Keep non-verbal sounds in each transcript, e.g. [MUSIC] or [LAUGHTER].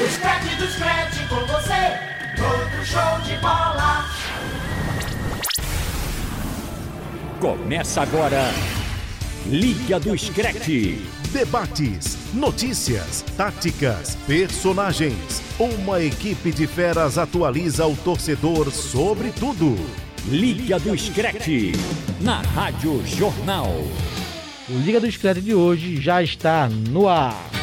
O Scratch do Scratch com você, todo show de bola. Começa agora, Liga do Scratch. Debates, notícias, táticas, personagens. Uma equipe de feras atualiza o torcedor sobre tudo. Liga do Scratch, na Rádio Jornal. O Liga do Scratch de hoje já está no ar.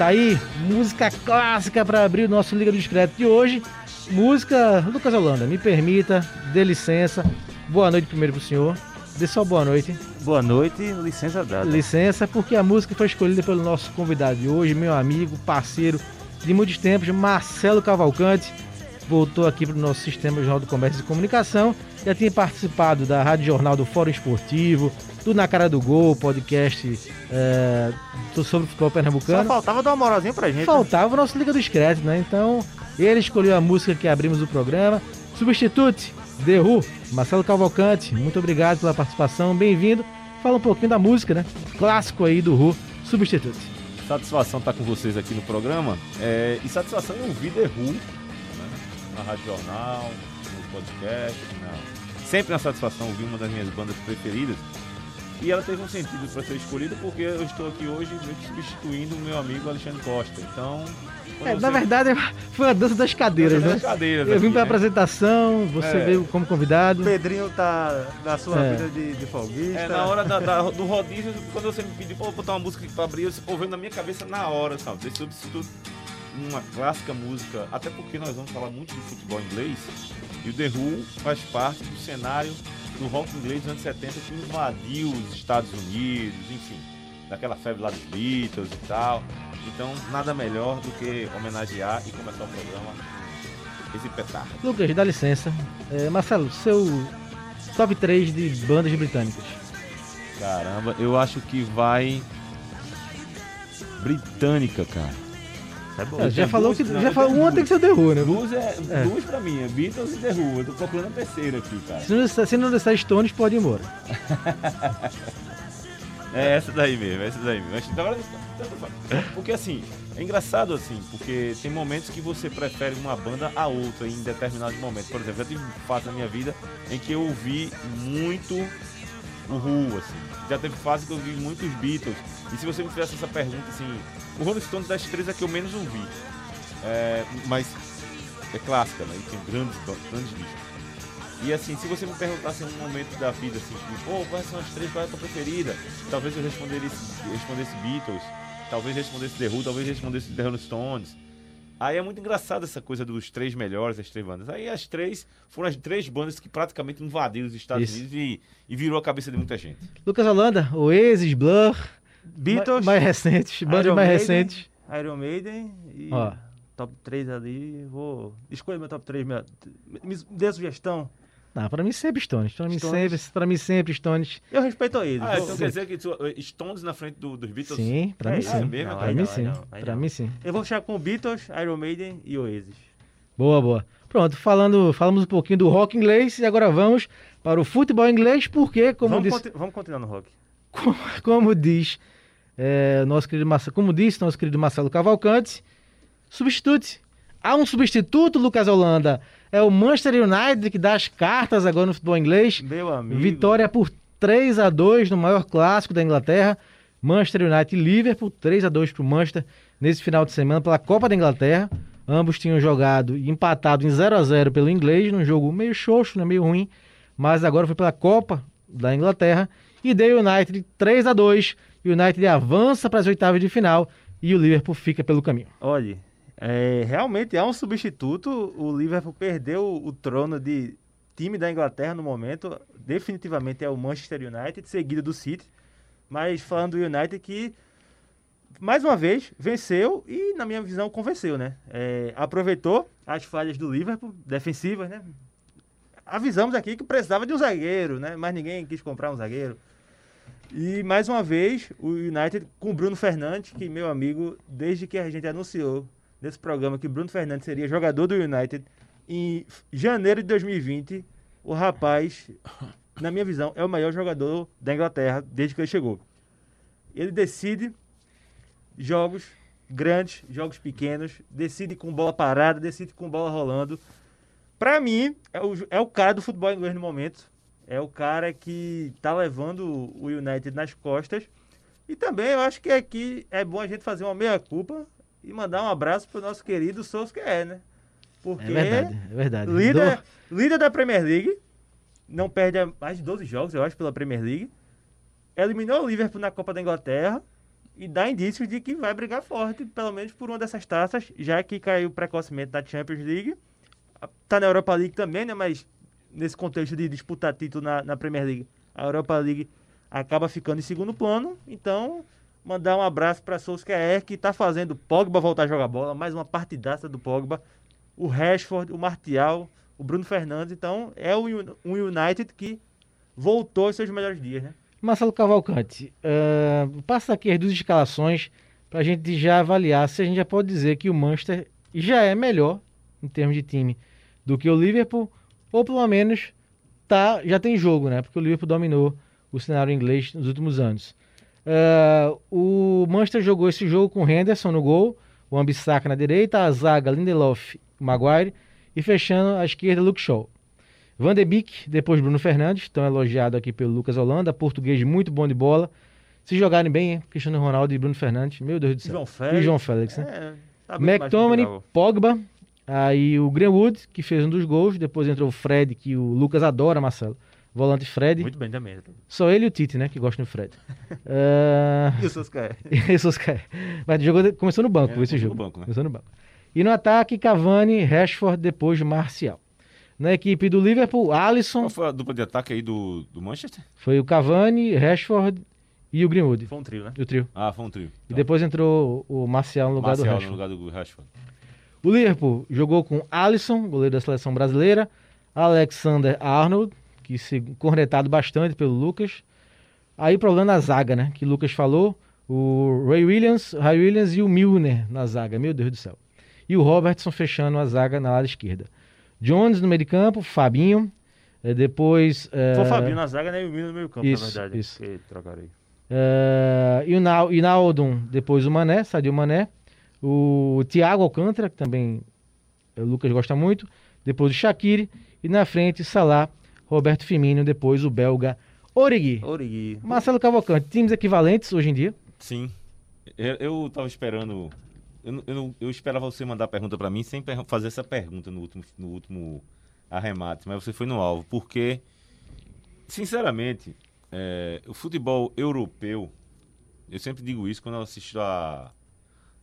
Tá aí, música clássica para abrir o nosso Liga do Discreto de hoje. Música Lucas Holanda, me permita, dê licença. Boa noite primeiro pro senhor. Dê só boa noite. Boa noite, licença dada. Licença, porque a música foi escolhida pelo nosso convidado de hoje, meu amigo, parceiro de muitos tempos, Marcelo Cavalcante. Voltou aqui para o nosso sistema Jornal do Comércio e Comunicação. Já tinha participado da Rádio Jornal do Fórum Esportivo, do Na Cara do Gol, podcast é, sobre futebol pernambucano. Só faltava dar uma moralzinha pra gente. Faltava o nosso Liga do Discreto, né? Então, ele escolheu a música que abrimos o programa. Substitute, The Who, Marcelo Cavalcante, muito obrigado pela participação, bem-vindo. Fala um pouquinho da música, né? Clássico aí do Who, Substitute. Satisfação estar com vocês aqui no programa é, e satisfação em ouvir The Who né? na Rádio Jornal, no podcast. Na... Sempre uma satisfação ouvir uma das minhas bandas preferidas. E ela teve um sentido para ser escolhida porque eu estou aqui hoje substituindo o meu amigo Alexandre Costa. Então. É, Na verdade, [LAUGHS] foi a dança das cadeiras, dança né? das cadeiras eu vim aqui, para né? apresentação, você É. veio como convidado. O Pedrinho tá na sua É. vida de, de folguista. É, na hora da- da- do rodízio, quando você me pediu eu botar uma música aqui pra abrir, eu veio na minha cabeça na hora, sabe? Desse substituto uma clássica música, até porque nós vamos falar muito de futebol inglês, e o The Who faz parte do cenário do rock inglês dos anos 70 que invadiu os Estados Unidos, enfim, daquela febre lá dos Beatles e tal. Então, nada melhor do que homenagear e começar o programa esse petardo. Lucas, dá licença. É, Marcelo, seu top 3 de bandas britânicas. Caramba, eu acho que vai britânica, cara. É bom. É, já falou que não, já falou uma tem que ser The Who, né? Duas é, É. duas pra mim, é Beatles e The Who. Eu tô procurando a terceira aqui, cara. Se não, se não disser Stones, pode ir embora. [LAUGHS] É essa daí mesmo, é essa daí mesmo. Tanto faz. Porque assim, é engraçado assim, porque tem momentos que você prefere uma banda a outra em determinados momentos. Por exemplo, eu tive fase na minha vida em que eu ouvi muito o Who, assim. Já teve fase que eu ouvi muito os Beatles. E se você me fizesse essa pergunta, assim, o Rolling Stones das três é que eu menos ouvi. É, mas é clássica, né? E tem grandes, grandes discos. E assim, se você me perguntasse em um momento da vida, assim, tipo, pô, quais são as três, qual é a tua preferida? Talvez eu respondesse, respondesse Beatles, talvez respondesse The Who, talvez respondesse The Rolling Stones. Aí é muito engraçado essa coisa dos três melhores, as três bandas. Aí as três foram as três bandas que praticamente invadiram os Estados Isso. Unidos e, e virou a cabeça de muita gente. Lucas Holanda, Oasis, Blur, Beatles, ma- mais recentes, bandas Iron mais Maiden, recentes. Iron Maiden e Ó. top 3 ali. Vou. Escolha meu top 3. Minha... Me dê sugestão. Não, pra mim sempre Stones. Pra mim Stones. sempre, pra mim sempre Stones. Eu respeito eles. Ah, então quer dizer que tu, eh, Stones na frente do- dos Beatles? Sim, pra É mim sim. mesmo, pra mim não, sim. não, Pra mim sim. Eu vou chegar com Beatles, Iron Maiden e Oasis. Boa, boa. Pronto, falando, falamos um pouquinho do rock inglês e agora vamos para o futebol inglês, porque, como vamos, disse, conti- vamos continuar no rock. Como, como diz é, nosso querido Marcelo, como disse nosso querido Marcelo Cavalcante, substitute. Há um substituto, Lucas Holanda. É o Manchester United que dá as cartas agora no futebol inglês. Meu amigo. Vitória por 3 a 2 no maior clássico da Inglaterra. Manchester United e Liverpool, 3 a 2 para o Manchester nesse final de semana pela Copa da Inglaterra. Ambos tinham jogado e empatado em 0 a 0 pelo inglês, num jogo meio xoxo, né, meio ruim, mas agora foi pela Copa da Inglaterra e deu o United 3 a 2. O United avança para as oitavas de final e o Liverpool fica pelo caminho. Olha, é, realmente há um substituto. O Liverpool perdeu o trono de time da Inglaterra no momento. Definitivamente é o Manchester United, seguido do City. Mas falando do United que, mais uma vez, venceu e, na minha visão, convenceu, né? É, aproveitou as falhas do Liverpool, defensivas, né? Avisamos aqui que precisava de um zagueiro, né? Mas ninguém quis comprar um zagueiro. E mais uma vez, o United com o Bruno Fernandes, que meu amigo, desde que a gente anunciou nesse programa que Bruno Fernandes seria jogador do United em janeiro de 2020, o rapaz, na minha visão, é o maior jogador da Inglaterra desde que ele chegou. Ele decide jogos grandes, jogos pequenos, decide com bola parada, decide com bola rolando. Pra mim, é o, é o cara do futebol inglês no momento. É o cara que tá levando o United nas costas. E também eu acho que aqui é bom a gente fazer uma meia-culpa e mandar um abraço pro nosso querido Solskjaer, né? Porque É verdade, é verdade. líder, líder da Premier League, não perde mais de 12 jogos, eu acho, pela Premier League. Eliminou o Liverpool na Copa da Inglaterra e dá indícios de que vai brigar forte, pelo menos por uma dessas taças, já que caiu precocemente da Champions League. Tá na Europa League também, né? Mas nesse contexto de disputar título na, na Premier League, a Europa League acaba ficando em segundo plano. Então, mandar um abraço para Solskjaer, que tá fazendo o Pogba voltar a jogar bola, mais uma partidaça do Pogba. O Rashford, o Martial, o Bruno Fernandes. Então, é um United que voltou aos seus melhores dias, né? Marcelo Cavalcante, ah, passa aqui as duas escalações para a gente já avaliar se a gente já pode dizer que o Manchester já é melhor em termos de time do que o Liverpool, ou pelo menos tá, já tem jogo, né? Porque o Liverpool dominou o cenário inglês nos últimos anos. Ah, o Manchester jogou esse jogo com Henderson no gol, o Ambissaca na direita, a zaga Lindelof, Maguire e fechando à esquerda Luke Shaw. Van de Beek, depois Bruno Fernandes, tão elogiado aqui pelo Lucas Holanda, português muito bom de bola. Se jogarem bem, hein? Cristiano Ronaldo e Bruno Fernandes, meu Deus do céu. João Félix. E João Félix, né? É, tá McTominay, Pogba, aí o Greenwood, que fez um dos gols, depois entrou o Fred, que o Lucas adora, Marcelo. Volante Fred. Muito bem também. Só ele e o Tite, né, que gostam do Fred. [LAUGHS] Ah, E o Solskjaer? [LAUGHS] esses caras. Mas jogou, começou no banco É, esse começou jogo. no banco, né? Começou no banco. E no ataque, Cavani, Rashford, depois Marcial. Na equipe do Liverpool, Alisson, Qual foi a dupla de ataque aí do, do Manchester? foi o Cavani, Rashford e o Greenwood. Foi um trio, né? O trio. Ah, foi um trio. E depois entrou o Marcial no lugar Marcial do no Rashford. lugar do Rashford. O Liverpool jogou com Alisson, goleiro da seleção brasileira, Alexander Arnold, que se cornetado bastante pelo Lucas. Aí problema na zaga, né? Que o Lucas falou. O Ray Williams, Ray Williams e o Milner na zaga, meu Deus do céu. E o Robertson fechando a zaga na ala esquerda. Jones no meio de campo, Fabinho. eh, depois. eh, Foi o Fabinho na zaga, né? E o Mino no meio campo, Isso, na verdade. isso. Que trocaram aí. eh, e o Nau- e Naldum, depois o Mané, Sadio Mané. O Thiago Alcântara, que também o Lucas gosta muito. Depois o Shaqiri. E na frente, Salah, Roberto Firmino. Depois o belga Origi. Origi. Marcelo Cavalcante, times equivalentes hoje em dia. Sim. Eu, eu tava esperando. Eu, eu, eu esperava você mandar a pergunta pra mim sem fazer essa pergunta no último, no último arremate, mas você foi no alvo. Porque, sinceramente, é, o futebol europeu, eu sempre digo isso quando eu assisto a,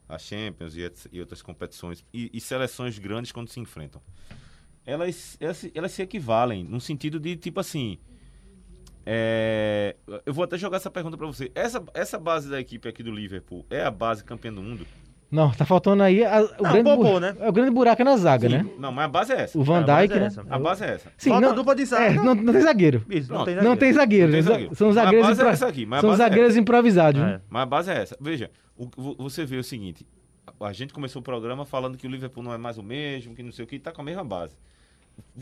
a Champions e, e outras competições, e, e seleções grandes quando se enfrentam. Elas, elas, se- elas se equivalem, no sentido de, tipo assim, é, eu vou até jogar essa pergunta pra você. Essa, essa base da equipe aqui do Liverpool é a base campeã do mundo? Não, tá faltando aí a- o, Não, grande, bu- né? é o grande buraco na zaga, né? Não, mas a base é essa. O Van Dijk, é né? essa. A base é essa. Sim, Falta não, dupla de zaga. é, não, não tem zagueiro. Isso, não tem Não tem zagueiro. Não tem São- zagueiro. São zagueiros, é aqui, são é zagueiros improvisados. né? É. Mas a base é essa. Veja, o- vo- você vê o seguinte: a gente começou o programa falando que o Liverpool não é mais o mesmo, que não sei o que, e tá com a mesma base.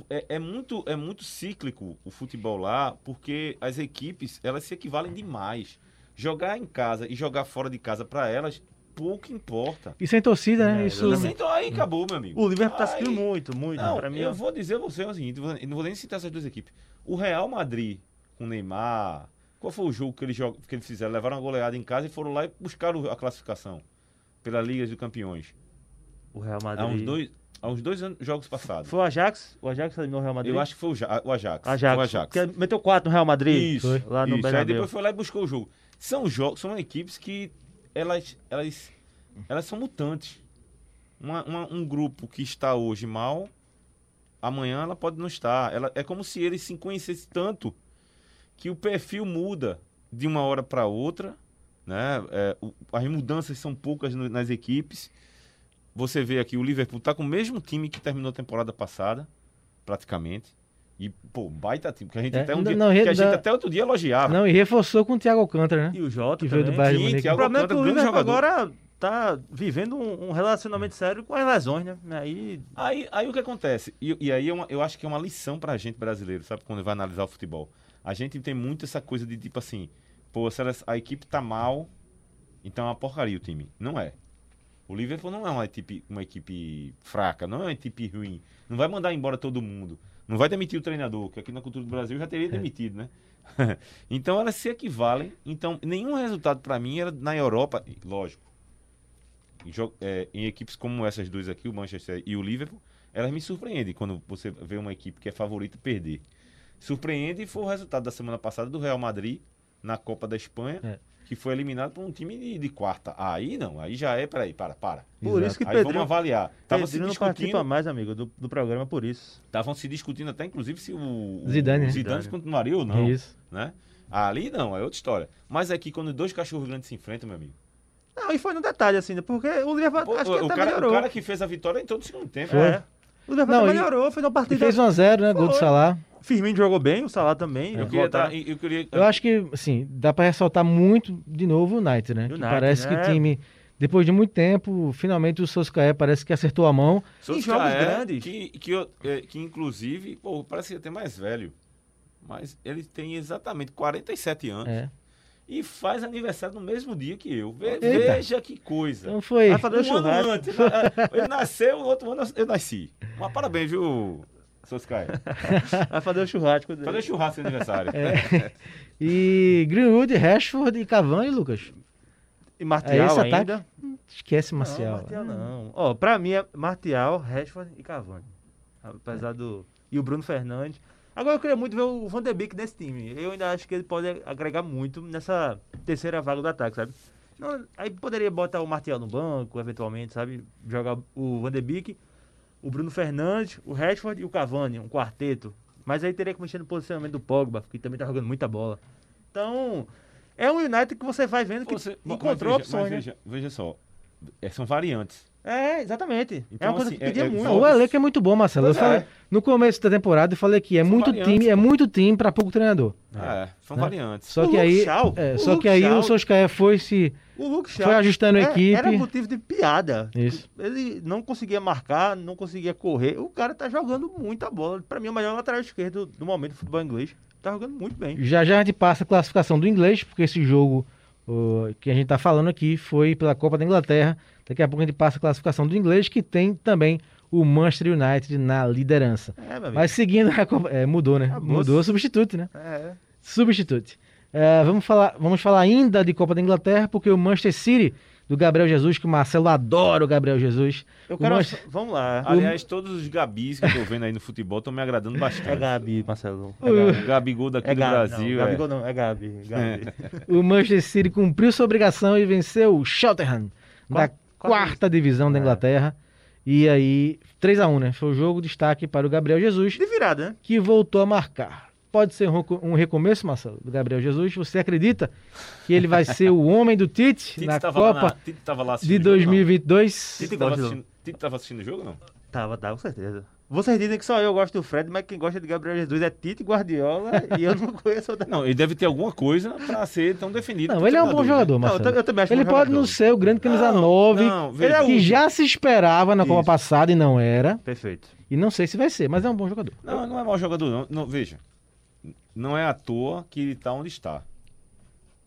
É, é muito, é muito cíclico o futebol lá, porque as equipes elas se equivalem demais. Jogar em casa e jogar fora de casa para elas pouco importa. E sem torcida, né? É, Isso. Você então aí acabou, meu amigo. O Liverpool tá sentindo muito, muito. Não, pra mim, eu ó. vou dizer a você o seguinte, eu não vou nem citar essas duas equipes. O Real Madrid com o Neymar, qual foi o jogo que eles, jog- que eles fizeram? Levaram uma goleada em casa e foram lá e buscaram a classificação pela Liga dos Campeões. o Real Há uns Madrid. dois, há uns dois anos, jogos passados. Foi o Ajax? O Ajax eliminou o Real Madrid? Eu acho que foi o, Ja- o Ajax. Ajax. O Ajax. Que meteu 4 no Real Madrid. Isso, Lá no isso. Aí depois foi lá e buscou o jogo. São jogos, são equipes que elas, elas, elas são mutantes. Uma- uma- um grupo que está hoje mal, amanhã ela pode não estar. Ela, é como se eles se conhecessem tanto que o perfil muda de uma hora para outra. Né? É, o- as mudanças são poucas no- nas equipes. Você vê aqui, o Liverpool está com o mesmo time que terminou a temporada passada, praticamente. E, pô, baita time, que a gente, É, até, um não- dia, não, que a gente dá- até outro dia elogiava. Não, e reforçou com o Thiago Alcântara, né? E o Jota Que veio do também. Bayern Sim. Thiago O problema é que o Liverpool jogador. agora tá vivendo um, um relacionamento sério com as lesões, né? Aí Aí, aí o que acontece? E, e aí é uma- eu acho que é uma lição pra gente brasileiro, sabe? Quando vai analisar o futebol. A gente tem muito essa coisa de tipo assim, pô, se a equipe tá mal, então é uma porcaria o time. Não é. O Liverpool não é uma equipe, uma equipe fraca, não é uma equipe ruim. Não vai mandar embora todo mundo. Não vai demitir o treinador, que aqui na cultura do Brasil já teria demitido, né? [LAUGHS] então elas se equivalem. Então, nenhum resultado pra mim era na Europa, lógico. em é, em equipes como essas duas aqui, o Manchester e o Liverpool, elas me surpreendem quando você vê uma equipe que é favorita perder. Surpreende foi o resultado da semana passada do Real Madrid na Copa da Espanha, É. que foi eliminado por um time de, de quarta. Aí não, aí já é, peraí, para, para. Por Exato. isso que Aí vamos avaliar. Estavam se discutindo, mais, amigo, do, do programa por isso. estavam se discutindo até inclusive se o, Zidane, o né? Zidane Zidane. continuaria ou não, Isso. né? Ali não, é outra história. Mas aqui quando dois cachorros grandes se enfrentam, meu amigo. Não, e foi no detalhe, assim, né? Porque o Liverpool acho que o, até cara, melhorou. o cara que fez a vitória entrou no segundo tempo. É. O Liverpool Não, até e- melhorou, fez uma E partida... fez 1x0, né? Gol do Foi. Salah. Firmino jogou bem, o Salah também. Eu queria, voltaram- dar, eu queria Eu acho que, assim, dá pra ressaltar muito de novo o United, né? Que United, parece que né? o time, depois de muito tempo, finalmente o Solskjaer parece que acertou a mão. Grandes. Que, que, é, que inclusive, pô, parece que até mais velho. Mas ele tem exatamente 47 anos. É. E faz aniversário no mesmo dia que eu. Ve- Eita. veja que coisa. Então foi. Vai fazer o Um ano antes. na- Ele nasceu, no outro ano eu nasci. Mas parabéns, viu, Solskjaer. [LAUGHS] Vai fazer o churrasco dele. Fazer churrasco de aniversário. É. E Greenwood, Rashford e Cavani, Lucas. E É Martial esse ainda. ataque? Esquece Não, Marcial. Martial não. Ó, pra mim é Martial, Rashford e Cavani. Apesar do... E o Bruno Fernandes. Agora eu queria muito ver o Van de Beek nesse time. Eu ainda acho que ele pode agregar muito nessa terceira vaga do ataque, sabe? Não, aí poderia botar o Martial no banco, eventualmente, sabe? Jogar o Van de Beek, o Bruno Fernandes, o Rashford e o Cavani, um quarteto. Mas aí teria que mexer no posicionamento do Pogba, que também tá jogando muita bola. Então, é um United que você vai vendo que Você- mas encontrou veja, opções, mas né? veja, veja só. É, são variantes. É, exatamente. é Então, uma coisa assim, que pedia é- é- muito. Não, o elenco é muito bom, Marcelo. Eu Pois é. falei, no começo da temporada eu falei que é São muito variantes, time, é muito time pra pouco treinador. É, são Né? variantes. Só O que Luke aí, é, o só Luke que aí o Solskjaer foi se O Luke Shaw foi ajustando a é- equipe. Era motivo de piada. Isso. Ele não conseguia marcar, não conseguia correr. O cara tá jogando muita bola. Pra mim, é o melhor lateral esquerdo do momento do futebol inglês. Tá jogando muito bem. Já já a gente passa a classificação do inglês, porque esse jogo ó, que a gente tá falando aqui foi pela Copa da Inglaterra. Daqui a pouco a gente passa a classificação do inglês, que tem também o Manchester United na liderança. É, meu amigo. Mas seguindo a Copa, é, mudou, né? Acabou. Mudou o substituto, né? É. Substituto. É, vamos, falar, vamos falar ainda de Copa da Inglaterra, porque o Manchester City, do Gabriel Jesus, que o Marcelo adora o Gabriel Jesus. Eu O quero. Manchester- Vamos lá. Aliás, todos os Gabis que eu tô vendo aí no futebol estão me agradando bastante. É Gabi, Marcelo. [LAUGHS] É O Gabi. Gabigol daqui É do Gabi. Brasil. não, é. Gabigol não, é Gabi. Gabi. O Manchester City cumpriu sua obrigação e venceu o Cheltenham, da quarta divisão da É. Inglaterra. E aí, 3 a 1 né? Foi o jogo destaque para o Gabriel Jesus, De virada, né? que voltou a marcar. Pode ser um, reco- recomeço, Marcelo, do Gabriel Jesus. Você acredita que ele vai ser o homem do Tite, Tite na tava lá Copa na- Tite tava lá de assistindo o jogo, não? 2022? Tite tava Gosto do- assistindo, assistindo o jogo não? Tava, tava, com certeza. Vocês dizem que só eu gosto do Fred, mas quem gosta de Gabriel Jesus é Tite Guardiola e eu não [LAUGHS] conheço outra. Não, ele deve ter alguma coisa pra ser tão definido. Não, ele é um bom jogador, Não, eu, Marcelo. ta- eu também acho Ele bom pode jogador. não ser o grande camisa Não, 9, não, é que útil. já se esperava na Copa Isso. passada e não era. Perfeito. E não sei se vai ser, mas é um bom jogador. Não, não é mau jogador, não. não. Veja, não é à toa que ele está onde está.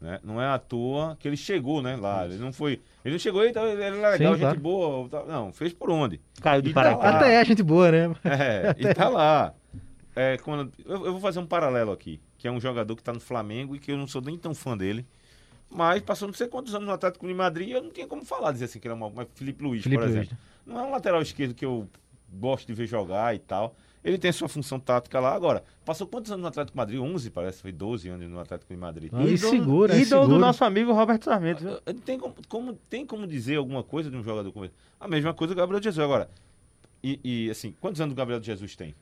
Né? Não é à toa que ele chegou, né? Lá. Ele não foi. Ele não chegou, então ele era legal, Sim, gente claro. boa. Não, fez por onde? Caiu de E tá paraquedas. lá. Até é gente boa, né? É, [LAUGHS] e tá lá. É, quando, eu, eu vou fazer um paralelo aqui, que é um jogador que tá no Flamengo e que eu não sou nem tão fã dele. Mas passou não sei quantos anos no Atlético de Madrid, eu não tinha como falar, dizer assim que ele é uma, mas Felipe Luiz, Felipe por Luiz, exemplo. Não é um lateral esquerdo que eu gosto de ver jogar e tal. Ele tem sua função tática lá. Agora, passou quantos anos no Atlético de Madrid? 11, parece, foi 12 anos no Atlético de Madrid. Ah, e segura, e ídolo do nosso amigo Roberto Sarmento. Eh, Tem como, como- tem como dizer alguma coisa de um jogador como esse? A mesma coisa do Gabriel Jesus. Agora, e, e, assim, quantos anos o Gabriel Jesus tem?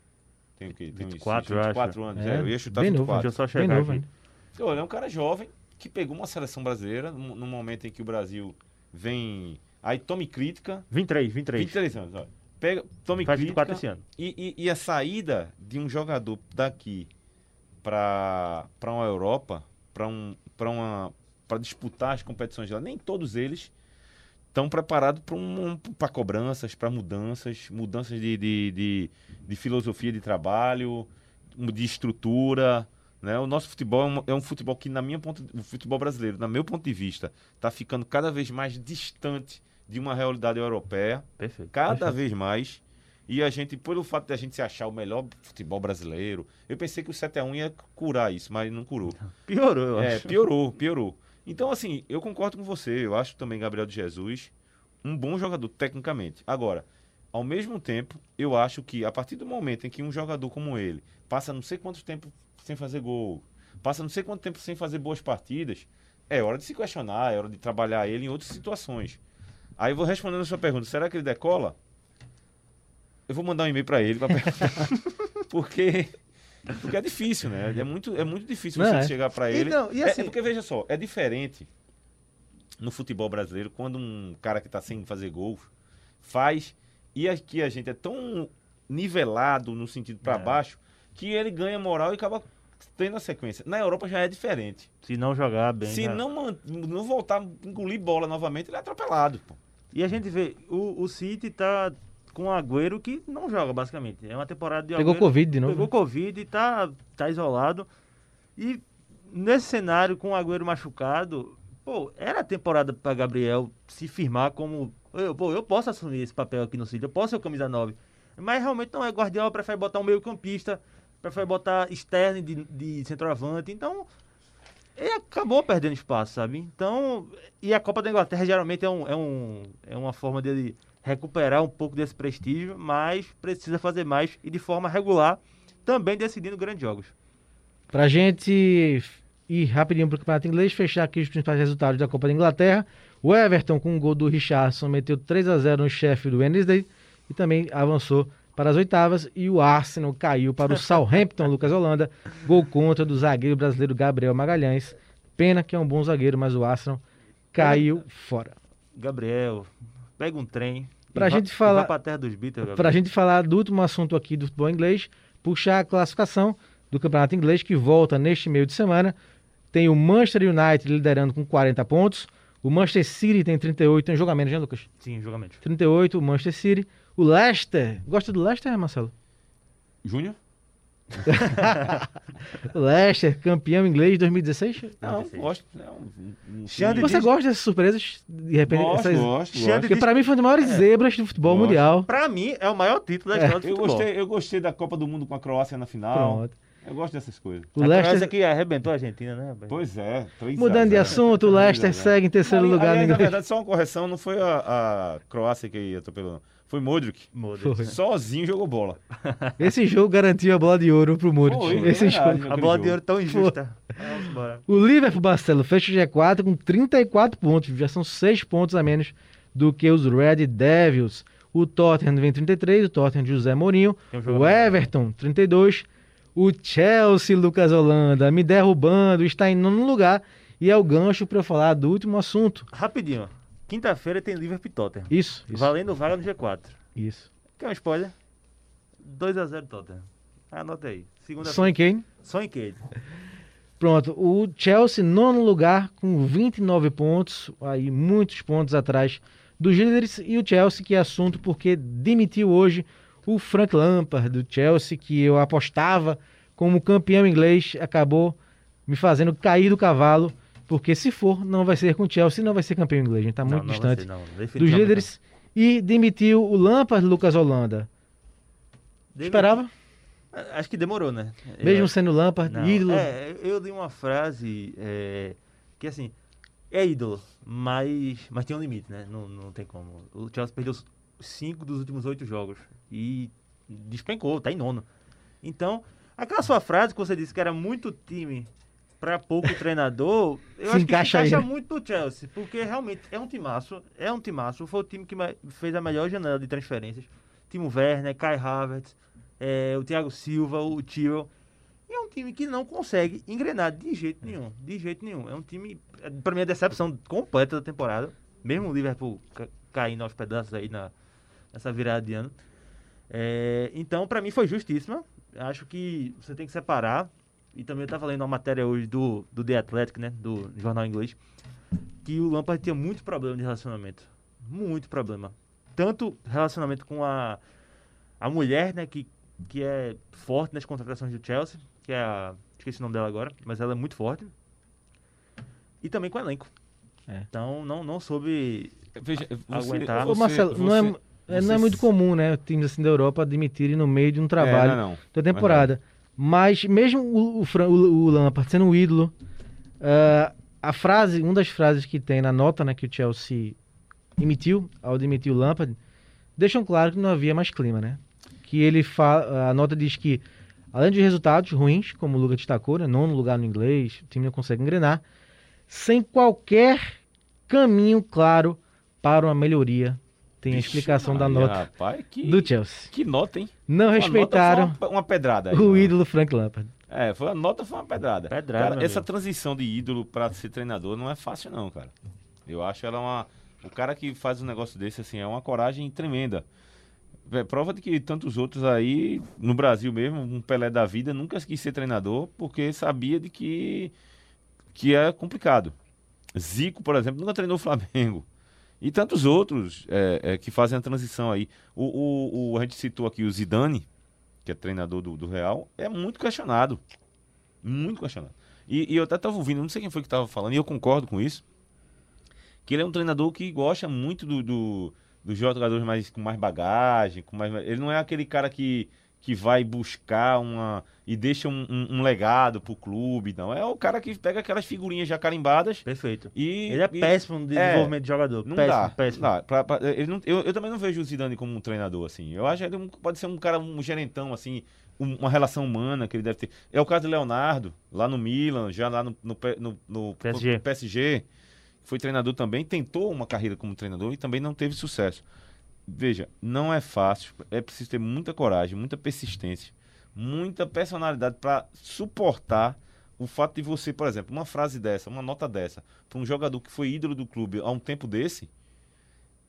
Tem o quê? Tem uns 24, eu 24 anos. É, É, eu ia chutar bem novo, 24. Deixa eu só Bem chegar novo aqui. ainda. Então, ele é um cara jovem que pegou uma seleção brasileira num, num momento em que o Brasil vem. Aí tome crítica. 23, 23. 23 anos, olha. Pega, tome Faz crítica 24 esse ano. e, e- e a saída de um jogador daqui para uma Europa, para um, uma para disputar as competições lá, nem todos eles estão preparados para um, cobranças, para mudanças, mudanças de, de, de, de filosofia de trabalho, de estrutura. Né? O nosso futebol é um, é um futebol que, na minha ponto, o futebol brasileiro, na meu ponto de vista, está ficando cada vez mais distante de uma realidade europeia Perfeito. cada vez mais. E a gente, pelo fato de a gente se achar o melhor futebol brasileiro, eu pensei que o 7x1 ia curar isso, mas não curou. Piorou, eu É, acho. piorou, piorou. Então, assim, eu concordo com você. Eu acho também Gabriel de Jesus um bom jogador, tecnicamente. Agora, ao mesmo tempo, eu acho que a partir do momento em que um jogador como ele passa não sei quanto tempo sem fazer gol, passa não sei quanto tempo sem fazer boas partidas, é hora de se questionar, é hora de trabalhar ele em outras situações. Aí eu vou respondendo a sua pergunta: será que ele decola? Eu vou mandar um e-mail para ele para perguntar. [LAUGHS] porque, porque é difícil, né? É muito, é muito difícil Não, você é. chegar para ele. Então, e É- assim- é, porque, veja só, é diferente no futebol brasileiro quando um cara que está sem fazer gol faz. E aqui a gente é tão nivelado no sentido para É. baixo que ele ganha moral e acaba tendo a sequência. Na Europa já é diferente. Se não jogar bem. Se já- não, não voltar a engolir bola novamente, ele é atropelado. pô. E a gente vê, o, o City tá com o Agüero que não joga, basicamente. É uma temporada de Pegou Agüero- Covid de novo. Pegou né? Covid e tá, tá isolado. E nesse cenário, com o Agüero machucado, pô, era a temporada para Gabriel se firmar como. Eu, pô, eu posso assumir esse papel aqui no City, eu posso ser o camisa 9. Mas realmente não é. Guardiola prefere botar um meio-campista, prefere botar Sterling de, de centroavante. Então, ele acabou perdendo espaço, sabe? Então, e a Copa da Inglaterra geralmente é, um, é, um, é uma forma dele recuperar um pouco desse prestígio, mas precisa fazer mais e de forma regular, também decidindo grandes jogos. Pra gente ir rapidinho pro Campeonato Inglês, fechar aqui os principais resultados da Copa da Inglaterra. O Everton, com o gol do Richardson, meteu 3 a 0 no chefe do Wednesday e também avançou para as oitavas. E o Arsenal caiu para o Southampton, [LAUGHS] Lucas Holanda. Gol contra do zagueiro brasileiro Gabriel Magalhães. Pena que é um bom zagueiro, mas o Arsenal caiu fora. Gabriel, pega um trem. Pra gente falar- pra terra dos Beatles, Para gente falar do último assunto aqui do futebol inglês, puxar a classificação do Campeonato Inglês que volta neste meio de semana. Tem o Manchester United liderando com 40 pontos. O Manchester City tem 38, tem menos, né, Lucas? Sim, julgamento. 38, o Manchester City. O Leicester, gosta do Leicester, Marcelo? Júnior? [LAUGHS] O Leicester, campeão inglês de 2016. Não, 96. gosto. É um, Xande Você diz- gosta dessas surpresas? De repente, Gosto, essas... gosto. Porque para mim foi uma das maiores zebras do futebol Gosto. mundial. Pra mim, é o maior título da É. história do Eu futebol. gostei, eu gostei da Copa do Mundo com a Croácia na final. Pronto. Eu gosto dessas coisas. O A Croácia Leicester, que arrebentou a Argentina, né? Pois é. 3 mudando de assunto, o Leicester segue em terceiro Ali- lugar no aliás, na inglês. verdade, só uma correção, não foi a, a Croácia que atropelou. Foi Modric. Modric. Foi. Sozinho jogou bola. [LAUGHS] Esse jogo garantiu a bola de ouro pro Modric. Foi, é Esse verdade, jogo. A bola jogo. de ouro tão injusta. Vamos embora. O Liverpool, Marcelo, fecha o G4 com 34 pontos. Já são 6 pontos a menos do que os Red Devils. O Tottenham vem 33, o Tottenham de José Mourinho. Um O. Everton, 32. O Chelsea, Lucas Holanda, me derrubando, está em nono lugar. E é o gancho para eu falar do último assunto. Rapidinho. Quinta-feira tem Liverpool e Tottenham. Isso, isso, Valendo vaga no G4. isso. Quer um spoiler? 2x0 Tottenham. Anota aí. Segunda Son Kane. Sonho Kane. [LAUGHS] Pronto, o Chelsea, nono lugar, com 29 pontos, aí muitos pontos atrás dos líderes, e o Chelsea, que é assunto porque demitiu hoje o Frank Lampard do Chelsea, que eu apostava como campeão inglês, acabou me fazendo cair do cavalo, porque se for, não vai ser com o Chelsea, não vai ser campeão inglês, a gente está muito Não, distante ser, dos líderes, e demitiu o Lampard, Lucas Holanda. Esperava, Acho que demorou, né? mesmo Eu- sendo Lampard, Não, ídolo. É, eu li uma frase é, que assim, é ídolo, mas, mas tem um limite, né? Não, não tem como. O Chelsea perdeu cinco dos últimos oito jogos e despencou, tá em nono. Então, aquela sua frase que você disse que era muito time para pouco treinador, eu Se acho encaixa que encaixa muito no Chelsea, porque realmente é um timaço, é um timaço. Foi o time que fez a melhor janela de transferências. Timo Werner, Kai Havertz, é, o Thiago Silva, o Tyrell. E é um time que não consegue engrenar de jeito nenhum. De jeito nenhum. É um time, pra mim, a decepção completa da temporada. Mesmo o Liverpool ca- caindo aos pedaços aí na, nessa virada de ano. É, então, pra mim foi justíssima. Acho que você tem que separar. E também eu tava lendo uma matéria hoje do, do The Athletic, né? Do jornal inglês. Que o Lampard tinha muito problema de relacionamento. Muito problema. Tanto relacionamento com a, a mulher, né? Que, que é forte nas contratações do Chelsea. Que é a. Esqueci o nome dela agora. Mas ela é muito forte. E também com o elenco. É. Então, não, não soube Veja, você, Aguentar. Ô, você- Marcelo, não, é, você- é, não é você- muito comum, né? Times assim da Europa admitirem no meio de um trabalho É, não, não. da temporada. Mas mesmo o, o, o, Lampard sendo um ídolo, ah, a frase, uma das frases que tem na nota né, que o Chelsea emitiu ao demitir o Lampard, deixam claro que não havia mais clima, né? Que ele fala, a nota diz que além de resultados ruins, como o Lucas destacou, né, nono lugar no inglês, o time não consegue engrenar, sem qualquer caminho claro para uma melhoria. Tem a explicação da Maria, nota Rapaz, que, do Chelsea. que nota, hein? Não Uma nota respeitaram foi uma, uma pedrada. aí, o né? ídolo Frank Lampard. É, foi a nota foi uma pedrada. Pedrada, Cara, essa transição de ídolo pra ser treinador não é fácil não, cara. Eu acho ela uma o cara que faz um negócio desse assim é uma coragem tremenda. É prova de que tantos outros aí no Brasil mesmo, um Pelé da vida nunca quis ser treinador porque sabia de que que é complicado. Zico, por exemplo, nunca treinou o Flamengo. E tantos outros é, é, que fazem a transição aí. O, o, o- a gente citou aqui o Zidane, que é treinador do, do Real, é muito questionado. Muito questionado. E, e eu até estava ouvindo, não sei quem foi que estava falando, e eu concordo com isso, que ele é um treinador que gosta muito do, do- dos jogadores mais, com mais bagagem, com mais, ele não é aquele cara que, que vai buscar uma e deixa um, um- um legado pro clube, não. É o cara que pega aquelas figurinhas já carimbadas Perfeito. e... Ele é e- péssimo no desenvolvimento de jogador. não péssimo, dá. péssimo. Não dá. Pra- pra- ele não- eu, eu também não vejo o Zidane como um treinador, assim. Eu acho que ele pode ser um cara, um gerentão, assim, um- uma relação humana que ele deve ter. É o caso do Leonardo, lá no Milan, já lá no, no, no- no PSG. PSG. Foi treinador também, tentou uma carreira como treinador e também não teve sucesso. Veja, não é fácil, é preciso ter muita coragem, muita persistência, muita personalidade para suportar o fato de você, por exemplo, uma frase dessa, uma nota dessa, para um jogador que foi ídolo do clube há um tempo desse,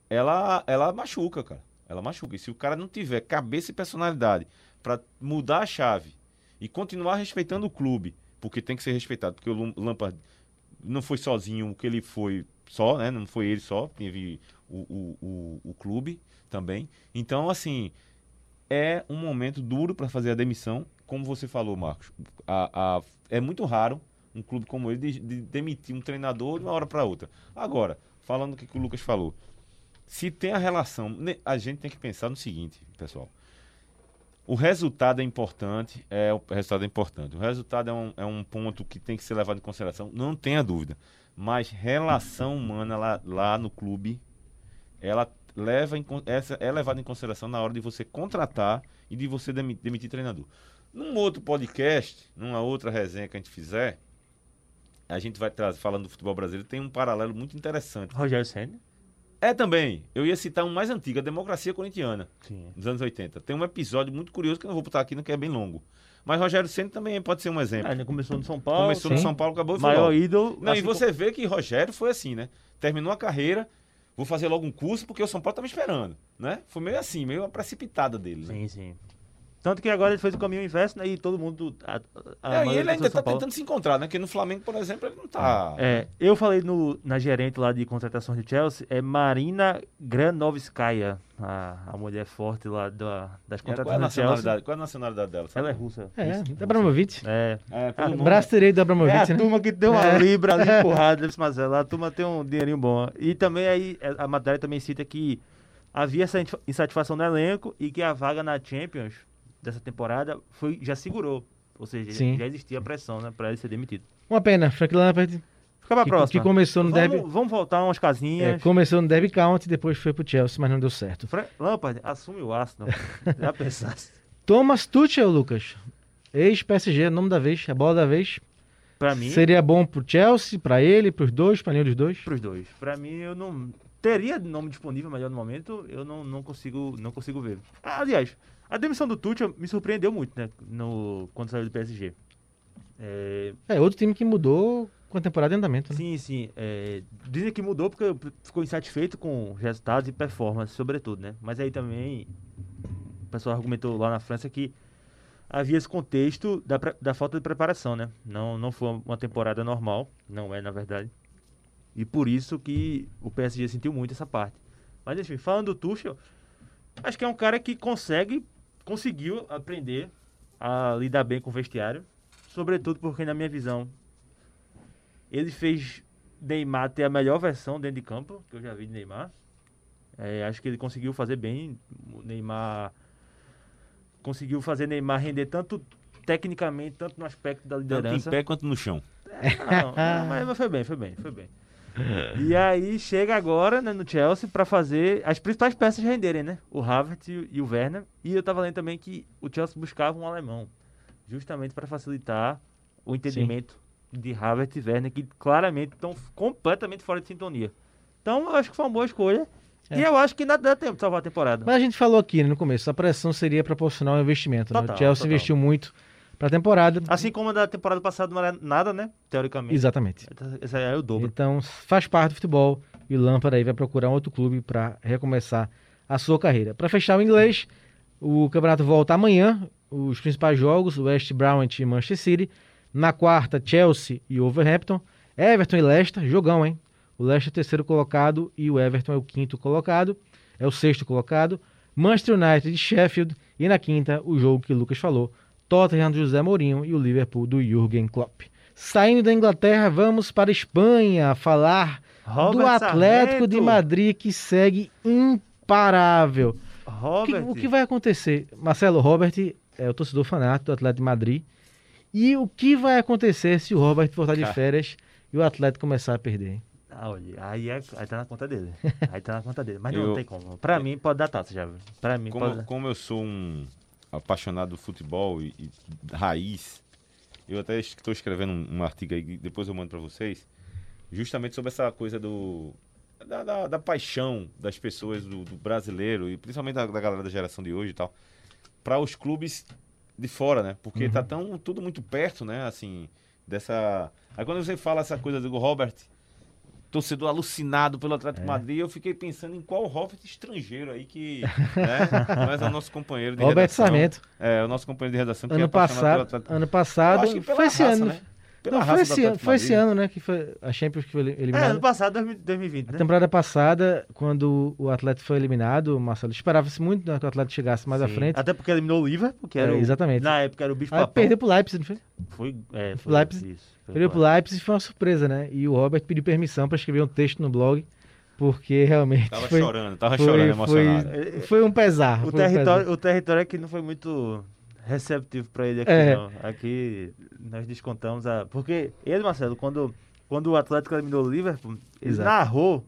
ela, ela machuca, cara. Ela machuca. E se o cara não tiver cabeça e personalidade para mudar a chave e continuar respeitando o clube, porque tem que ser respeitado, porque o Lam- Lampard não foi sozinho o que ele foi só, né? Não foi ele só, teve o, o, o, o clube também. Então, assim, é um momento duro para fazer a demissão, como você falou, Marcos. A, a- é muito raro um clube como ele de, de demitir um treinador de uma hora para outra. Agora, falando o que, o Lucas falou, se tem a relação, a gente tem que pensar no seguinte, pessoal. O resultado é importante, é o resultado é importante. O resultado é um, é um ponto que tem que ser levado em consideração, não tenha dúvida. Mas relação humana lá, lá no clube, ela leva em, essa é levada em consideração na hora de você contratar e de você demi- demitir treinador. Num outro podcast, numa outra resenha que a gente fizer, a gente vai trazer, falando do futebol brasileiro, tem um paralelo muito interessante. Rogério Senna. É também, eu ia citar um mais antigo, a Democracia Corintiana, Sim. dos anos 80. Tem um episódio muito curioso que eu não vou botar aqui, não que é bem longo. Mas Rogério Ceni também pode ser um exemplo. Ele começou no São Paulo. Começou no sim. São Paulo, acabou e Maior ídolo. Não, assim e você vê que Rogério foi assim, né? Terminou a carreira, vou fazer logo um curso porque o São Paulo tá me esperando, né? Foi meio assim, meio uma precipitada dele. né? Sim, sim. Tanto que agora ele fez o caminho inverso, né? E todo mundo. A, a É, e ele ainda tá Paulo- tentando se encontrar, né? Porque no Flamengo, por exemplo, ele não tá. É, eu falei no, na gerente lá de contratações de Chelsea, é Marina Granovskaya, a, a mulher forte lá da, das É, qual, é a contratações de Chelsea. qual é a nacionalidade dela? sabe? Ela é russa. É, Russa. Abramovich. É. É, Ah, nome. Braço direito do É a né? turma que deu uma É. libra ali [LAUGHS] empurrada, disse Marcelo. A turma tem um dinheirinho bom. E também aí, é, a matéria também cita que havia essa insatisfa- insatisfação no elenco e que a vaga na Champions dessa temporada foi, já segurou. Ou seja, Sim. já existia pressão, né, pra ele ser demitido. Uma pena, Frank Lampard, Fica pra que, próxima. que começou no vamos, Derby, vamos voltar umas é, casinhas. começou no Derby County, depois foi pro Chelsea, mas não deu certo. Fra- Lampard, assume o Arsenal. [LAUGHS] Já pensasse. Thomas Tuchel, Lucas. Ex-PSG, nome da vez, a bola da vez. Pra mim, Seria bom pro Chelsea, pra ele, pros dois, pra nenhum dos dois? pros dois. Pra mim, eu não... Teria nome disponível melhor no momento, eu não, não, consigo, não consigo ver. Aliás, a demissão do Tuchel me surpreendeu muito, né? No, quando saiu do PSG. É, É, outro time que mudou com a temporada em andamento, né? sim, sim. é, dizem que mudou porque ficou insatisfeito com os resultados e performance, sobretudo, né? Mas aí também pessoal argumentou lá na França que havia esse contexto da, da falta de preparação, né? Não, não foi uma temporada normal, não é na verdade. E por isso que o PSG sentiu muito essa parte. Mas enfim, falando do Tuchel, acho que é um cara que consegue, conseguiu aprender a lidar bem com o vestiário, sobretudo porque na minha visão ele fez Neymar ter a melhor versão dentro de campo que eu já vi de Neymar. É, acho que ele conseguiu fazer bem. O Neymar conseguiu fazer Neymar render tanto tecnicamente, tanto no aspecto da Tanto em liderança. pé quanto no chão. Ah, não, não, mas foi bem, foi bem, foi bem. E [LAUGHS] aí chega agora né, no Chelsea para fazer as principais peças renderem, né? O Havertz e, o- e o Werner. E eu tava lendo também que o Chelsea buscava um alemão, justamente para facilitar o entendimento de Havertz e Werner, que claramente estão completamente fora de sintonia. Então eu acho que foi uma boa escolha. E eu acho que ainda dá tempo de salvar a temporada. Mas a gente falou aqui né, no começo, a pressão seria proporcional ao investimento. né? Total, O Chelsea total. investiu muito para a temporada. Assim como a da temporada passada não era nada, né? Teoricamente. Exatamente. Esse aí é o dobro. Então faz parte do futebol e o Lampard aí vai procurar um outro clube para recomeçar a sua carreira. Para fechar o inglês, o campeonato volta amanhã. Os principais jogos: West Bromwich e Manchester City. Na quarta, Chelsea e Wolverhampton. Everton e Leicester, jogão, hein? O Leicester é o terceiro colocado e o Everton é o quinto colocado, é o sexto colocado. Manchester United e Sheffield. E na quinta, o jogo que o Lucas falou: Tottenham do José Mourinho e o Liverpool do Jürgen Klopp. Saindo da Inglaterra, vamos para a Espanha falar do Robert Atlético de Sarmento. Madrid que segue imparável. O que, Robert. o que vai acontecer? Marcelo Robert é o torcedor fanático do Atlético de Madrid. E o que vai acontecer se o Robert voltar de férias e o Atlético começar a perder? Ah, olha, aí, é, aí tá na conta dele. [LAUGHS] Aí tá na conta dele. Mas não Eu- tem como. Pra mim, pode dar taça já. Pra mim, pode Como, dar. como eu sou um apaixonado do futebol e, e raiz, eu até estou escrevendo um, um artigo aí, depois eu mando para vocês, justamente sobre essa coisa do da, da- da paixão das pessoas do, do brasileiro e principalmente da, da galera da geração de hoje e tal, para os clubes de fora, né? Porque tá tão tudo muito perto, né? Assim, dessa. Aí quando você fala essa coisa do Robert, torcedor alucinado pelo Atlético de Madrid, eu fiquei pensando em qual Robert estrangeiro aí que, [LAUGHS] né? Mas é o nosso companheiro de Robert redação. Sarmento. É, o nosso companheiro de redação é Ano apaixonado passado, ano passado que pela foi esse ano. né? Pela Não, foi esse, ano, foi esse ano, né? Que foi a Champions que foi É, ano eliminada. passado, 2000 2020, A né? temporada passada, quando o Atlético foi eliminado, Marcelo, esperava-se muito né, que o Atlético chegasse mais à Sim. frente. Até porque eliminou o Liverpool, que era É, o, exatamente. Na época era o bicho Aí papão. perdeu pro Leipzig, não foi? Foi, é, foi Leipzig. Isso, foi Perdeu pro Leipzig e foi uma surpresa, né? E o Robert pediu permissão para escrever um texto no blog, porque realmente Tava foi, chorando, tava foi, chorando, foi, emocionado. foi um pesar. O foi um território, o território aqui não foi muito receptivo pra ele aqui, É. não. Aqui nós descontamos a. Porque ele, Marcelo, quando, quando o Atlético eliminou o Liverpool, ele Exato. narrou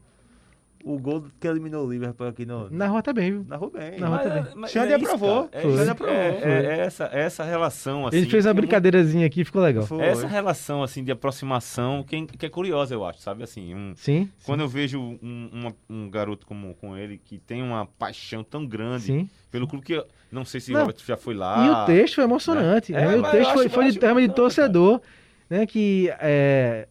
o gol que eliminou o Liverpool aqui no. Na rua tá bem, viu? Narrou bem. Na rua tá bem. Xande aprovou. cara. É, Foi. isso, Xande aprovou. é, é- é essa, é essa relação, assim. Ele fez uma brincadeirazinha aqui, ficou legal. Foi. Essa relação, assim, de aproximação, que, que é curiosa, eu acho, sabe? Assim, um, Sim, quando eu vejo um, uma- um garoto como com ele, que tem uma paixão tão grande sim. pelo clube, que eu não sei se Não. o Robert já foi lá. E o texto foi emocionante. É, né? o mas texto eu foi, acho- foi de termo de bacana, torcedor, né? Que é,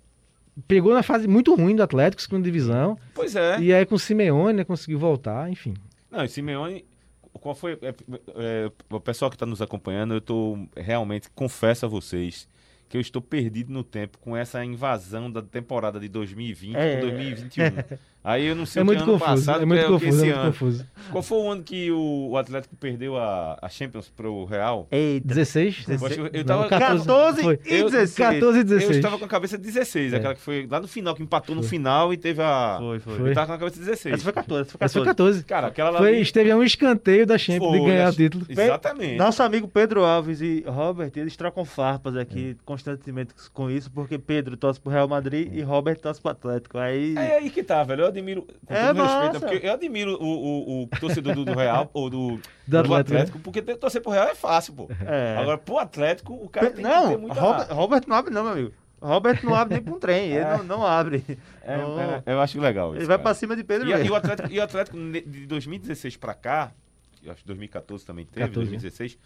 pegou na fase muito ruim do Atlético, segunda divisão. Pois é. E aí com o Simeone né, conseguiu voltar, enfim. Não, e Simeone, qual foi. é, é, o pessoal que está nos acompanhando, eu tô realmente, confesso a vocês, que eu estou perdido no tempo com essa invasão da temporada de 2020 É. para [LAUGHS] 2021. Aí eu não sei É o que muito ano confuso, passado, é muito que é confuso, é muito ano. confuso. Qual foi o ano que o, Atlético perdeu a, a Champions pro Real? Eita. 16? Eu eu Não, tava- 14 foi. e Eu- 16. 14 e Eu 16. estava com a cabeça de 16, É. aquela que foi lá no final, que empatou no Foi. final e teve a. Foi, foi. Eu tava com a cabeça de 16. Essa foi 14, essa foi Essa foi 14. 14. Cara, aquela lá. Foi, ali- esteve a um escanteio da Champions de Foi, ganhar o título. Exatamente. Nosso amigo Pedro Alves e Robert, eles trocam farpas aqui constantemente com isso, porque Pedro torce pro Real Madrid e Robert torce pro Atlético. Aí. É aí que tá, velho. Admiro. Com É todo massa. respeito, é porque eu admiro o, o, o torcedor do, do Real [LAUGHS] ou do, Do do Atlético, Atlético, porque torcer pro Real é fácil, pô. É. Agora, pro Atlético, o cara tem que ter não, muita. Robert, Robert não abre, não, meu amigo. Robert não abre nem pra um trem, [LAUGHS] ele não, não abre. É, Não. é, eu acho legal isso. ele vai cara. pra cima de Pedro E, e o Atlético, e o [LAUGHS] Atlético de 2016 pra cá, eu acho que 2014 também teve, 14, 2016.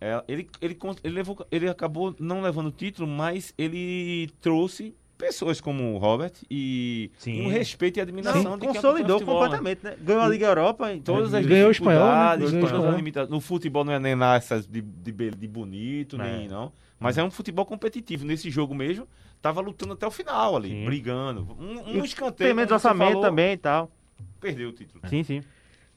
é, ele, ele, con- ele, levou, ele acabou não levando o título, mas ele trouxe pessoas como o Robert e Sim. um respeito e admiração de quem Consolidou futebol, né? completamente, né? Ganhou a Liga Europa e Todas as Ganhou o espanhol, né? Ganhou espanhol. limita- No futebol não é nem lá essas de, de, de bonito, É. nem não. Mas é um futebol competitivo. Nesse jogo mesmo, tava lutando até o final ali, Sim. brigando. Um, um escanteio. tem menos orçamento falou, também e tal. Perdeu o título. Sim, sim.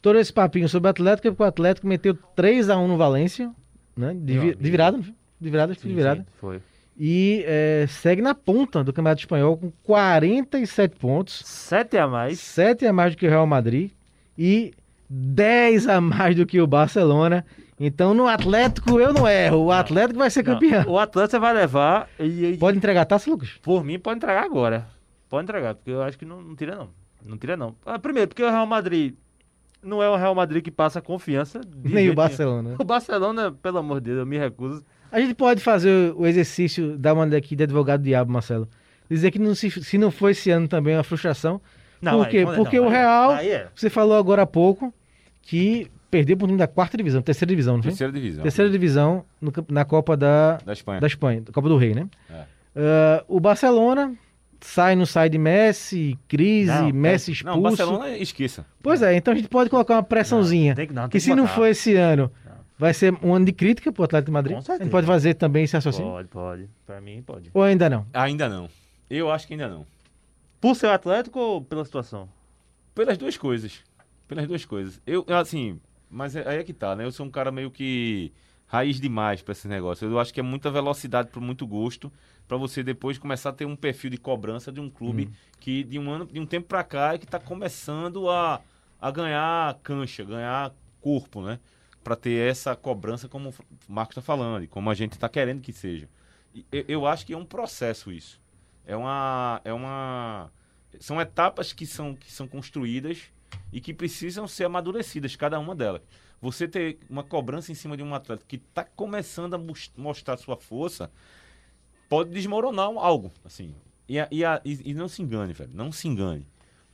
Todo esse papinho sobre o Atlético é porque o Atlético meteu 3x1 no Valência, né? De, de virada, de virada, de virada. foi. E é, segue na ponta do Campeonato Espanhol com 47 pontos, Sete a mais. 7 a mais do que o Real Madrid e 10 a mais do que o Barcelona. Então no Atlético eu não erro, o Atlético vai ser Não, campeão. o Atlanta vai levar e, e Pode entregar a taça, Lucas? por mim pode entregar agora. Pode entregar, porque eu acho que não, não tira não. Não tira não. Ah, primeiro, porque o Real Madrid não é o Real Madrid que passa confiança. Nem o nenhum. Barcelona. O Barcelona, pelo amor de Deus, eu me recuso. A gente pode fazer o exercício da maneira aqui de advogado diabo, Marcelo. Dizer que não se, se não foi esse ano também uma frustração. Por aí, quê? não, Porque não, o aí- Real- Aí é. Você falou agora há pouco que perdeu para o time da quarta divisão, terceira divisão, não foi? Terceira divisão. Terceira divisão no na Copa da, da Espanha. da Espanha, da Copa do Rei, né? É. Ah, o Barcelona sai, não sai de Messi, crise, Não, Messi expulso. Não, Barcelona esqueça. Pois é, então a gente pode colocar uma pressãozinha. Tem que, não, tem que se não botar. for esse ano, vai ser um ano de crítica pro Atlético de Madrid. Com A certeza. gente pode fazer também esse raciocínio? Pode, pode. Pra mim, pode. Ou ainda não? Ainda não. Eu acho que ainda não. Por ser Atlético ou pela situação? Pelas duas coisas. Pelas duas coisas. Eu, assim, mas é- aí é que tá, né? Eu sou um cara meio que raiz demais pra esse negócio. Eu acho que é muita velocidade por muito gosto pra você depois começar a ter um perfil de cobrança de um clube que de um ano, de um tempo pra cá é que tá começando a, a ganhar cancha, ganhar corpo, né? Pra ter essa cobrança como o Marcos tá falando e como a gente tá querendo que seja. Eu, eu acho que é um processo isso. É uma é uma são etapas que são, que são construídas e que precisam ser amadurecidas, cada uma delas. Você ter uma cobrança em cima de um atleta que está começando a mos- mostrar sua força, pode desmoronar algo, assim. E, e- e não se engane, velho, não se engane.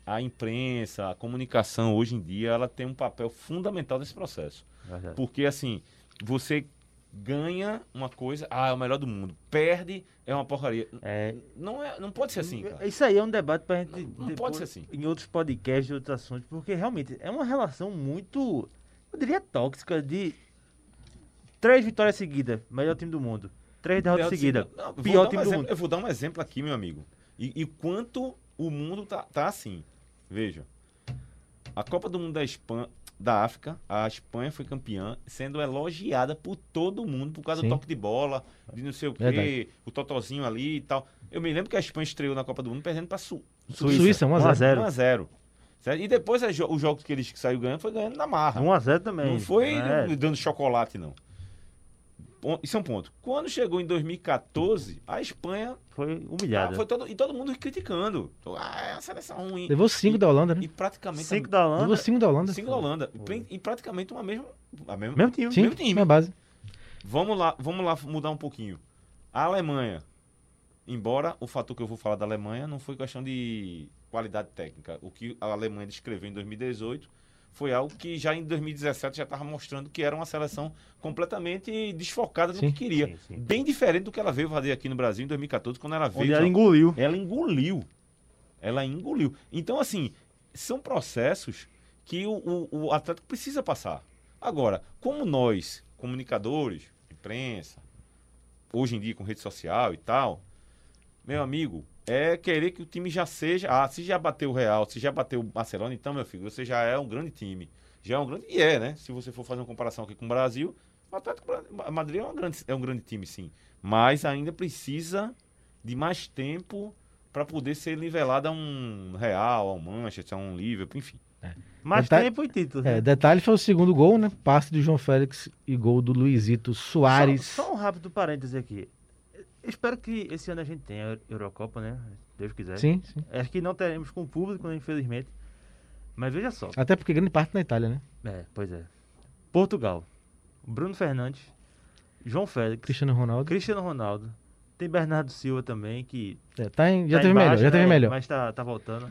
A imprensa, a comunicação, hoje em dia, ela tem um papel fundamental nesse processo. Verdade. Porque, assim, você ganha uma coisa, ah, é o melhor do mundo. Perde, é uma porcaria. É, Não, é, não pode ser assim, cara. Isso aí é um debate pra gente. Não depois, pode ser assim. Em outros podcasts, outros assuntos, porque realmente é uma relação muito. Eu diria tóxica de. Três vitórias seguidas, melhor time do mundo. Três derrotas seguidas, Não, pior dar um time do exemplo- mundo. Eu vou dar um exemplo aqui, meu amigo. E, e quanto o mundo tá, tá assim. Veja. A Copa do Mundo da Espanha, da África, a Espanha foi campeã, sendo elogiada por todo mundo por causa Sim. do toque de bola, de não sei o quê, Verdade. o totozinho ali e tal. Eu me lembro que a Espanha estreou na Copa do Mundo perdendo pra Su Suíça, Suíça, 1 a 0. 1 a 0. 1x0. Certo? E depois jo- os jogos que eles saiu ganhando foi ganhando na marra. 1x0 também. Não foi É. dando chocolate, não. Isso é um ponto. Quando chegou em 2014, a Espanha. Foi ah, humilhada. foi todo, e todo mundo criticando. Ah, é uma seleção ruim. Levou 5 E- da Holanda, né? E praticamente. 5 da Holanda. Levou 5 da Holanda. cinco da Holanda. E pre- E praticamente uma mesma. A mesma Mesmo time. Sim, mesmo time. minha base. Vamos lá, vamos lá mudar um pouquinho. A Alemanha. Embora o fator que eu vou falar da Alemanha não foi questão de qualidade técnica. O que a Alemanha descreveu em 2018 foi algo que já em 2017 já estava mostrando que era uma seleção completamente desfocada do Sim. que queria. Sim, sim. Bem diferente do que ela veio fazer aqui no Brasil em 2014, quando ela veio. Onde ela já- engoliu. ela engoliu. Ela engoliu. Então, assim, são processos que o, o, o Atlético precisa passar. Agora, como nós, comunicadores, imprensa, hoje em dia com rede social e tal, meu amigo, é querer que o time já seja. Ah, se já bateu o Real, se já bateu o Barcelona, então, meu filho, você já é um grande time. Já é um grande. E é, né? Se você for fazer uma comparação aqui com o Brasil, o Atlético Madrid é, uma grande, é um grande time, sim. Mas ainda precisa de mais tempo para poder ser nivelado a um Real, a um Manchester, a um Liverpool, enfim. Mais Detalhe- tempo e título. É, né? detalhe foi o segundo gol, né? Passe do João Félix e gol do Luizito Soares. Só, só um rápido parêntese aqui. Espero que esse ano a gente tenha a Eurocopa, né? Deus quiser. Sim, sim. Acho que não teremos com o público, né, infelizmente. Mas veja só. Até porque grande parte na Itália, né? É, pois é. Portugal. Bruno Fernandes. João Félix. Cristiano Ronaldo. Cristiano Ronaldo. Tem Bernardo Silva também, que É, tá em- já tá teve embaixo, melhor, já teve né, melhor. Mas tá, tá voltando.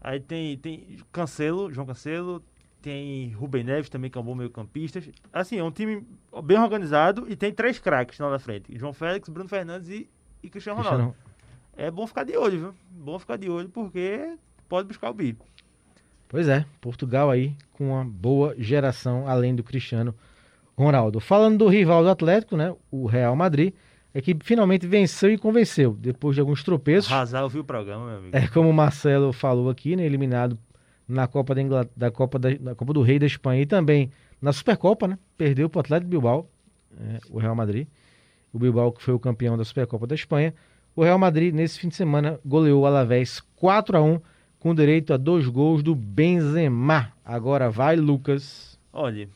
Aí tem, tem Cancelo, João Cancelo. Tem Rubem Neves também, que é um bom meio campista. Assim, é um time bem organizado e tem três craques lá na frente. João Félix, Bruno Fernandes e, e Cristiano Ronaldo. Cristiano... é bom ficar de olho, viu? Bom ficar de olho porque pode buscar o bi. Pois é, Portugal aí com uma boa geração, além do Cristiano Ronaldo. Falando do rival do Atlético, né? O Real Madrid, a equipe finalmente venceu e convenceu, depois de alguns tropeços. Arrasar ouviu o programa, meu amigo. É como o Marcelo falou aqui, né? Eliminado na Copa da, Ingl... da Copa da... Copa do Rei da Espanha e também na Supercopa, né? Perdeu para o Atlético Bilbao, é, o Real Madrid. O Bilbao que foi o campeão da Supercopa da Espanha. O Real Madrid, nesse fim de semana, goleou o Alavés 4 a 1 com direito a dois gols do Benzema. Agora vai, Lucas. Olha,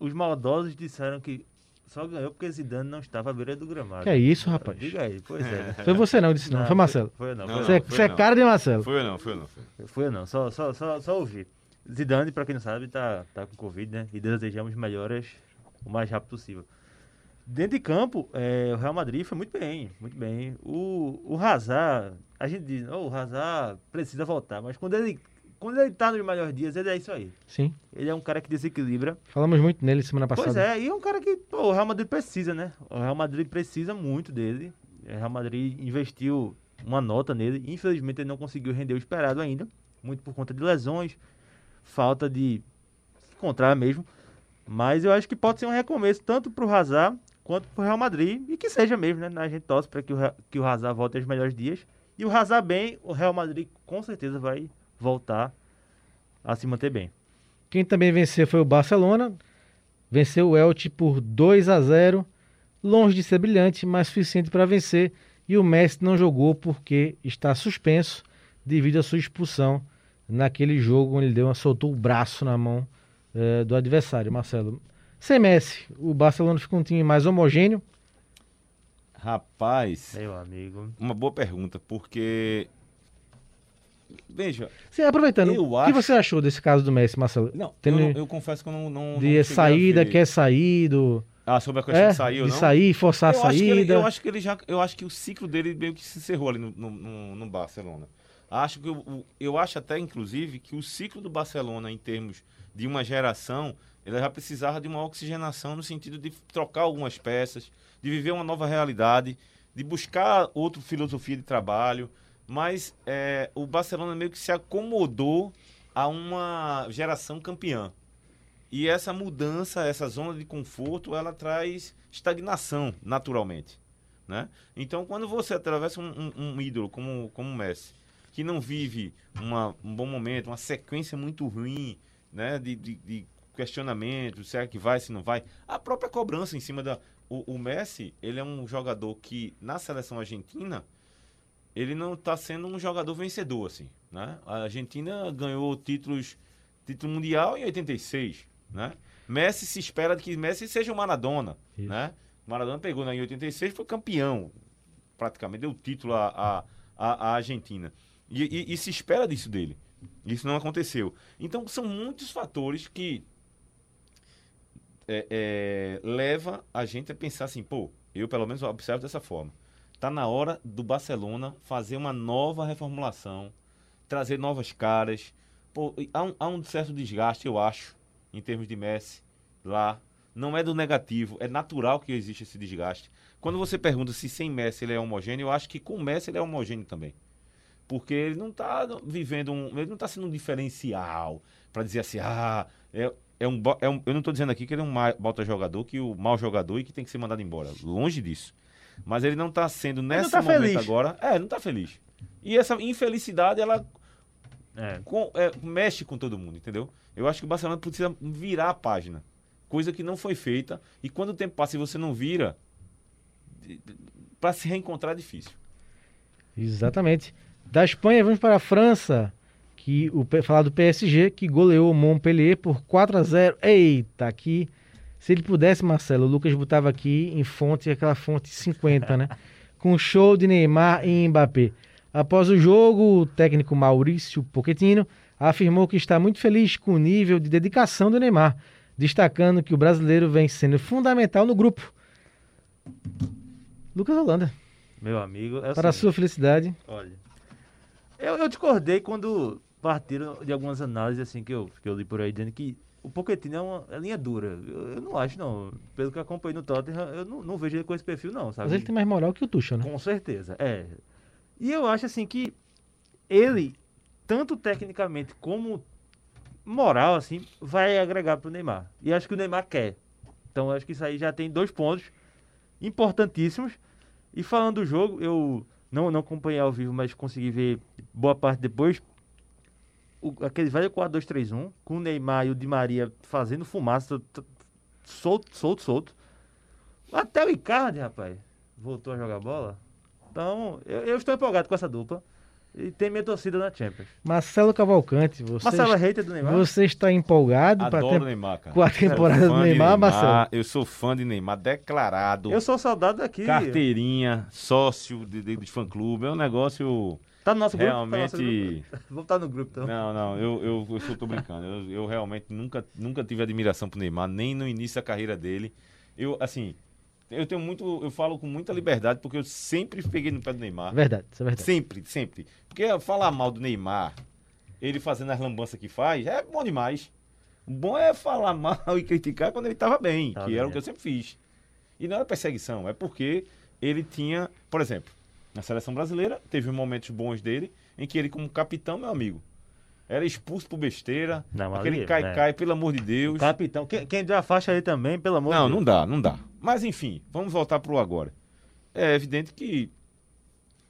os maldosos disseram que só ganhou porque Zidane não estava à beira do gramado. Que é isso, rapaz? Diga aí, pois é. [LAUGHS] Foi você não, disse não. Foi Marcelo. Foi eu não, Não, foi, Você, foi você é não. cara de Marcelo. Foi ou não? Foi ou não? Foi. eu, foi eu não, só, só, só, só ouvi. Zidane, pra quem não sabe, tá, tá com Covid, né? E desejamos melhoras o mais rápido possível. Dentro de campo, é, o Real Madrid foi muito bem, muito bem. O, o Hazard, a gente diz, oh, o Hazard precisa voltar, mas quando ele, quando ele tá nos melhores dias, ele é isso aí. Sim. Ele é um cara que desequilibra. Falamos muito nele semana passada. Pois é, e é um cara que pô, o Real Madrid precisa, né? O Real Madrid precisa muito dele. O Real Madrid investiu uma nota nele. Infelizmente ele não conseguiu render o esperado ainda. Muito por conta de lesões, falta de se encontrar mesmo. Mas eu acho que pode ser um recomeço tanto para o Hazard quanto para o Real Madrid. E que seja mesmo, né? A gente torce para que o, que o Hazard volte aos melhores dias. E o Hazard bem, o Real Madrid com certeza vai voltar a se manter bem. Quem também venceu foi o Barcelona. Venceu o Elche por 2 a 0. Longe de ser brilhante, mas suficiente para vencer. E o Messi não jogou porque está suspenso devido à sua expulsão naquele jogo onde ele deu uma, soltou o braço na mão eh, do adversário, Marcelo. Sem Messi, o Barcelona fica um time mais homogêneo. Rapaz, Meu amigo. uma boa pergunta, porque. Veja, Sim, aproveitando, Eu o que acho- você achou desse caso do Messi, Marcelo? não, Tendo eu, não- eu confesso que eu não. não, não de a saída, quer sair do. Ah, sobre a questão É, de sair ou de não? sair, forçar a eu acho, que ele, saída. eu acho que ele já. Eu acho que o ciclo dele meio que se encerrou ali no, no, no- Barcelona. Acho que o- eu acho até, inclusive, que o ciclo do Barcelona, em termos de uma geração, ele já precisava de uma oxigenação no sentido de trocar algumas peças, de viver uma nova realidade, de buscar outra filosofia de trabalho. Mas é, o Barcelona meio que se acomodou a uma geração campeã. E essa mudança, essa zona de conforto, ela traz estagnação, naturalmente. Né? Então, quando você atravessa um, um- um ídolo como, como o Messi, que não vive uma- um bom momento, uma sequência muito ruim né? de, de, de questionamento, será que vai, se não vai, a própria cobrança em cima da... O, o Messi, ele é um jogador que, na seleção argentina, ele não está sendo um jogador vencedor, assim, né? A Argentina ganhou títulos, título mundial em 86, né? Messi se espera que Messi seja o Maradona, Isso. né? Maradona pegou né, em 86 foi campeão, praticamente deu título à, à, à- à Argentina. E, e- e se espera disso dele. Isso não aconteceu. Então são muitos fatores que é, é, leva a gente a pensar assim, pô, eu pelo menos observo dessa forma. Tá na hora do Barcelona fazer uma nova reformulação, trazer novas caras. Pô, há, um, há um certo desgaste, eu acho, em termos de Messi lá. Não é do negativo, é natural que existe esse desgaste. Quando você pergunta se sem Messi ele é homogêneo, eu acho que com Messi ele é homogêneo também. Porque ele não está vivendo um. Ele não está sendo um diferencial para dizer assim, ah, é, é um, é um- Eu não estou dizendo aqui que ele é um ma- bota jogador, que o mau jogador e que tem que ser mandado embora. Longe disso. Mas ele não está sendo nesse tá momento feliz. agora. É, não está feliz. E essa infelicidade, ela É. com- é, mexe com todo mundo, entendeu? Eu acho que o Barcelona precisa virar a página. Coisa que não foi feita. E quando o tempo passa e você não vira, para se reencontrar é difícil. Exatamente. Da Espanha, vamos para a França, que o falar do PSG, que goleou o Montpellier por 4 a 0. Eita, aqui. Se ele pudesse, Marcelo, o Lucas botava aqui em fonte, aquela fonte 50, né? Com show de Neymar e Mbappé. Após o jogo, o técnico Maurício Pochettino afirmou que está muito feliz com o nível de dedicação do Neymar, destacando que o brasileiro vem sendo fundamental no grupo. Lucas Holanda, Meu amigo. É para a seguinte, sua felicidade. Olha. Eu, eu discordei quando partiram de algumas análises assim que eu, que eu li por aí, dizendo que o Pochettino é uma é linha dura. Eu, eu não acho, não. Pelo que acompanhei no Tottenham, eu não, não vejo ele com esse perfil, não, sabe? Mas ele tem mais moral que o Tuchel, né? Com certeza, é. E eu acho assim que ele, tanto tecnicamente como moral, assim, vai agregar pro Neymar. E acho que o Neymar quer. Então acho que isso aí já tem dois pontos importantíssimos. E falando do jogo, eu não, não acompanhei ao vivo, mas consegui ver boa parte depois. O, aquele velho 4-2-3-1, com o Neymar e o Di Maria fazendo fumaça, solto, solto, solto. Até o Icardi, rapaz, voltou a jogar bola. Então, eu, eu estou empolgado com essa dupla. E tem minha torcida na Champions. Marcelo Cavalcante, você, Marcelo é hater do Neymar? você está empolgado o ter- Neymar, cara. com a temporada do de Neymar, Marcelo? Eu sou fã de Neymar, declarado. Eu sou saudade daqui. Carteirinha, sócio de, de, de fã-clube. É um negócio Tá no nosso grupo? Tá no nosso realmente... grupo? [LAUGHS] Vou estar no grupo, então. Não, não, eu, eu, eu só tô brincando. Eu, eu realmente nunca, nunca tive admiração pro Neymar, nem no início da carreira dele. Eu, assim, eu tenho muito, eu falo com muita liberdade, porque eu sempre peguei no pé do Neymar. Verdade, isso é verdade. Sempre, sempre. Porque falar mal do Neymar, ele fazendo as lambanças que faz, é bom demais. O bom é falar [LAUGHS] mal e criticar quando ele estava bem, Tava que era bem, o que é. eu sempre fiz. E não era perseguição, é porque ele tinha, por exemplo, na seleção brasileira, teve momentos bons dele, em que ele, como capitão, meu amigo, era expulso por besteira, Não, aquele cai-cai, pelo amor de Deus. Capitão. Quem, quem deu a faixa aí também, pelo amor Não, de não Deus. dá, não dá. Mas enfim, vamos voltar pro agora. É evidente que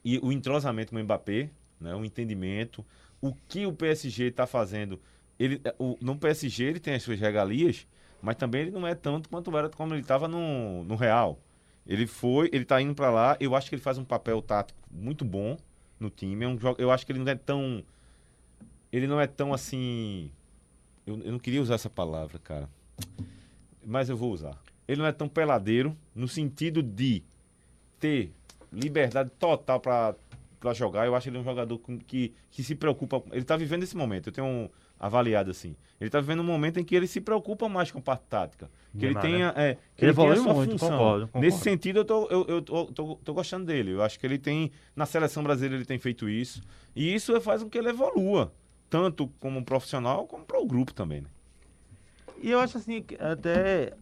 e o entrosamento com o Mbappé, né, o entendimento, o que o PSG está fazendo, ele, é, o, no PSG ele tem as suas regalias, mas também ele não é tanto quanto era como ele estava no, no Real. Ele foi, ele tá indo para lá, eu acho que ele faz um papel tático muito bom no time, é um jogo, eu acho que ele não é tão ele não é tão assim eu, eu não queria usar essa palavra, cara mas eu vou usar. Ele não é tão peladeiro no sentido de ter liberdade total para jogar. Eu acho ele um jogador que, que se preocupa. Ele está vivendo esse momento. Eu tenho um avaliado assim. Ele está vivendo um momento em que ele se preocupa mais com a parte tática. Que ele Neymar, tenha, é, que Ele ele tenha sua muito, função. concordo, concordo. Nesse sentido, eu tô, eu, eu tô, tô, tô gostando dele. Eu acho que ele tem. Na seleção brasileira ele tem feito isso. E isso faz com que ele evolua. Tanto como profissional, como para o grupo também. Né? E eu acho assim, que até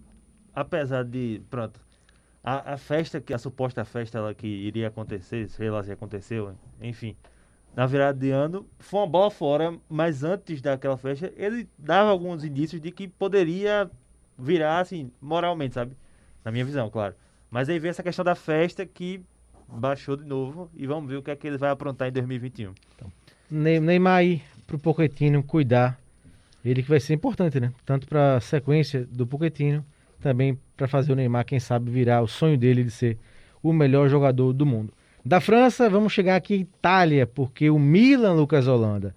apesar de, pronto, a, a festa, que a suposta festa ela que iria acontecer, sei lá se aconteceu, enfim, na virada de ano, foi uma bola fora, mas antes daquela festa, ele dava alguns indícios de que poderia virar, assim, moralmente, sabe? Na minha visão, claro. Mas aí veio essa questão da festa que baixou de novo e vamos ver o que é que ele vai aprontar em 2021. Ne- Neymar aí pro Pochettino cuidar. Ele que vai ser importante, né? Tanto para a sequência do Pochettino, também para fazer o Neymar, quem sabe, virar o sonho dele de ser o melhor jogador do mundo. Da França, vamos chegar aqui Itália, porque o Milan, Lucas Holanda,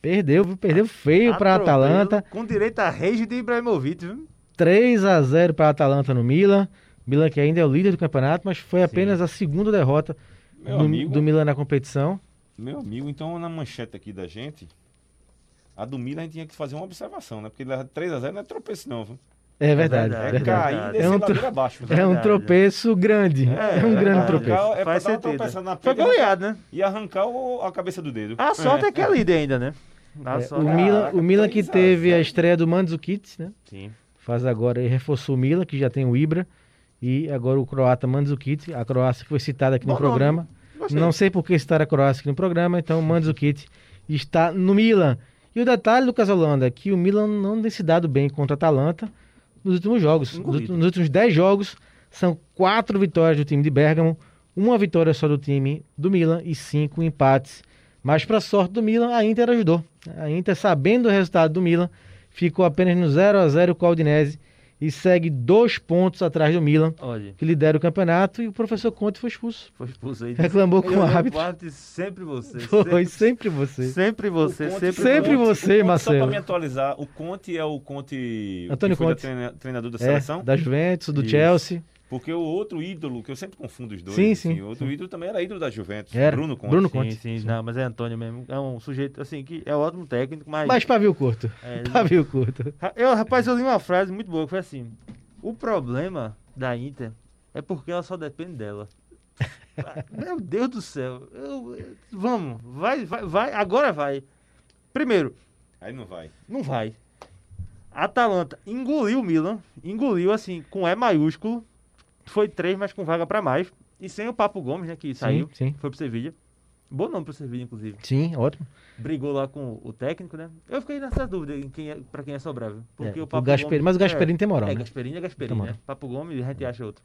perdeu, perdeu feio para a Atalanta. Com direito a rage de Ibrahimovic, viu? 3 a 0 para a Atalanta no Milan. Milan que ainda é o líder do campeonato, mas foi apenas a segunda derrota do, amigo. do Milan na competição. Meu amigo, então na manchete aqui da gente, a do Milan a gente tinha que fazer uma observação, né? Porque 3x0 não é tropeço, não, viu? É verdade, verdade, É, é verdade. cair e verdade. É um ladeira abaixo. É um tropeço grande. É, um grande arrancar- tropeço. É Faz sentido. Foi perna goleado, né? E arrancar o- a cabeça do dedo. A sorte é, que é líder ainda, né? É, o é- Milan, o Milan que 3 a teve a 0. estreia do Mandzukic, né? Sim. Faz agora e reforçou o Milan, que já tem o Ibra. E agora o croata Mandzukic, a Croácia que foi citada aqui no Bom nome. programa. Gostei. Não sei por que citar a Croácia aqui no programa, então o Mandzukic está no Milan. E o detalhe, Lucas Holanda, é que o Milan não tem se dado bem contra a Atalanta nos últimos jogos. Nos, Engolido. nos últimos 10 jogos, são quatro vitórias do time de Bergamo, uma vitória só do time do Milan e cinco empates. Mas para sorte do Milan, a Inter ajudou. A Inter, sabendo o resultado do Milan, ficou apenas no 0 a 0 com a Udinese e segue dois pontos atrás do Milan, Olha, que lidera o campeonato, e o professor Conte foi expulso. foi expulso aí. Reclamou com o árbitro. reparte sempre você. [LAUGHS] Foi sempre, sempre você. sempre você, Conte- sempre, Sempre Conte- você, Conte, Só Marcelo. pra me atualizar, o Conte é o Conte. Antônio da Conte. treina- treinador da É, seleção? da Juventus, do Isso. Chelsea. Porque o outro ídolo, que eu sempre confundo os dois. Sim, assim, sim, O outro ídolo também era ídolo da Juventus. Era. Bruno Conte. Bruno Sim, Conte. sim, não, mas é Antônio mesmo. É um sujeito assim que é um ótimo técnico, mas. Mas pavio curto. É, [LAUGHS] Pavio curto. Eu, rapaz, eu li uma frase muito boa que foi assim: O problema da Inter é porque ela só depende dela. [LAUGHS] Ah, Meu Deus do céu. eu- eu- vamos, vai, vai, vai, agora vai. Primeiro, Aí não vai. não vai. Atalanta engoliu o Milan, engoliu assim, com E maiúsculo. Foi três, mas com vaga pra mais. E sem o Papo Gomes, né, que saiu, sim. foi pro Sevilha. Bom nome pro Sevilha, inclusive. Sim, ótimo. Brigou lá com o técnico, né? Eu fiquei nessa dúvida em quem é, pra quem é Sobral. viu? Porque É, o o Papo Gasperini- Gomes- mas o Gasperini tem moral, É, né? Gasperini é Gasperini, né? Papo Gomes, a gente acha outro.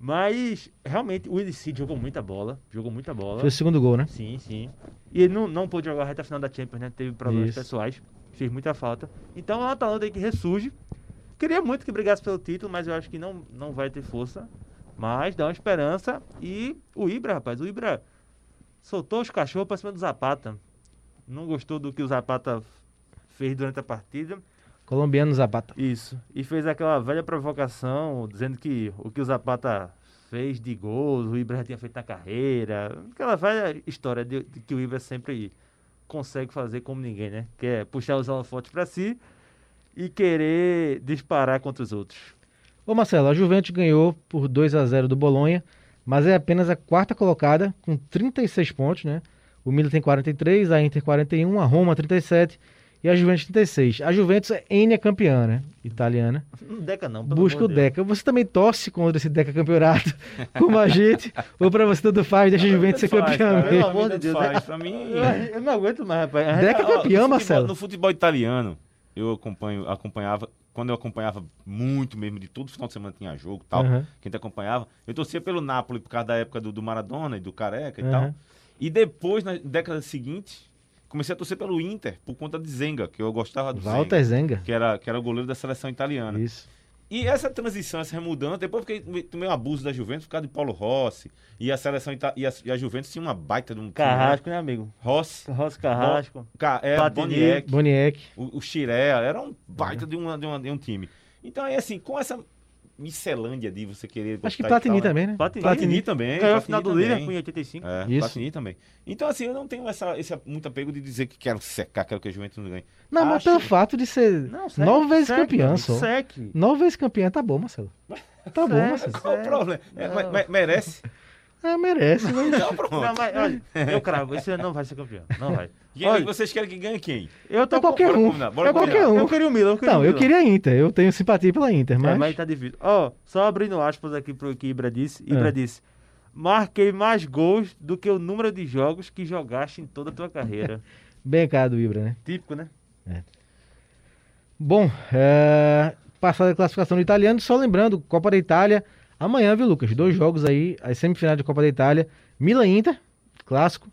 Mas, realmente, o Willi Cid jogou muita bola. Jogou muita bola. Foi o segundo gol, né? Sim, sim. E ele não, não pôde jogar a reta final da Champions, né? Teve problemas Isso. pessoais. Fez muita falta. Então é um Atalanta que ressurge. Queria muito que brigasse pelo título, mas eu acho que não, não vai ter força. Mas dá uma esperança. E o Ibra, rapaz, o Ibra soltou os cachorros pra cima do Zapata. Não gostou do que o Zapata fez durante a partida. Colombiano Zapata. Isso. E fez aquela velha provocação, dizendo que o que o Zapata fez de gols, o Ibra já tinha feito na carreira. Aquela velha história de, de que o Ibra sempre consegue fazer como ninguém, né? Que é puxar os holofotes pra si e querer disparar contra os outros. Ô Marcelo, a Juventus ganhou por 2 a 0 do Bolonha, mas é apenas a quarta colocada com 36 pontos, né? O Milan tem 43, a Inter 41, a Roma 37 e a Juventus 36. A Juventus é N é campeã, né? Italiana. Não deca não, pelo Busca o amor de Deus. Deca. Você também torce contra esse Deca campeonato, [LAUGHS] como a gente, ou pra você tudo faz, deixa a Juventus ser faz, campeã cara. Pelo amor de Deus, faz. né? Pra mim... Eu, eu não aguento mais, rapaz. Deca Ó, no campeão, futebol- Marcelo. No futebol italiano, eu acompanho, acompanhava, quando eu acompanhava muito mesmo, de todo final de semana tinha jogo e tal, Aham. quem te acompanhava, eu torcia pelo Napoli por causa da época do, do Maradona e do Careca e Aham. tal. E depois, na década seguinte, comecei a torcer pelo Inter, por conta de Zenga, que eu gostava do Walter Zenga, Zenga. que era, que era o goleiro da seleção italiana. Isso. E essa transição, essa remudança, depois fiquei, tomei um abuso da Juventus por causa de Paulo Rossi, e a seleção ita- e a, e a Juventus tinha uma baita de um time, né? Carrasco, né, amigo? Rossi, Rossi Carrasco. Ca, é. Boniek, Boniek. o, o Chiré, era um baita de, uma, de, uma- de um time. Então aí assim, com essa miscelândia de você querer Acho que Platini tal, né? também, né? Platini. Platini também. Ganhou a Platini final do também. Liverpool em 85. É, Isso. Platini também. Então assim, eu não tenho essa, esse muito apego de dizer que quero secar, quero que a Juventus não ganhe. Não, mas Acho- pelo fato de ser Não, segue, nove vezes segue, campeão só. Segue. Nove vezes campeã, tá bom, Marcelo. Tá bom? Marcelo. Qual o problema? É, me- me- merece? Ah, merece, [LAUGHS] mas... Então pronto. Não, mas olha, eu cravo, esse não vai ser campeão. Não vai. Quem- Olha, vocês querem que ganhe quem? eu tô É qualquer um. combinar, bora É qualquer um. Eu queria o Milan, eu queria Não, o eu queria Inter. Eu tenho simpatia pela Inter, É, mas... mas tá difícil. Ó, só abrindo aspas aqui pro que Ibra disse. Ibra É. disse: Marquei mais gols do que o número de jogos que jogaste em toda a tua carreira. [LAUGHS] Bem cá do Ibra, né? Típico, né? Bom, é... passada a classificação do italiano, só lembrando, Copa da Itália, amanhã, viu, Lucas? Dois jogos aí, as semifinais da Copa da Itália. Milan e Inter, clássico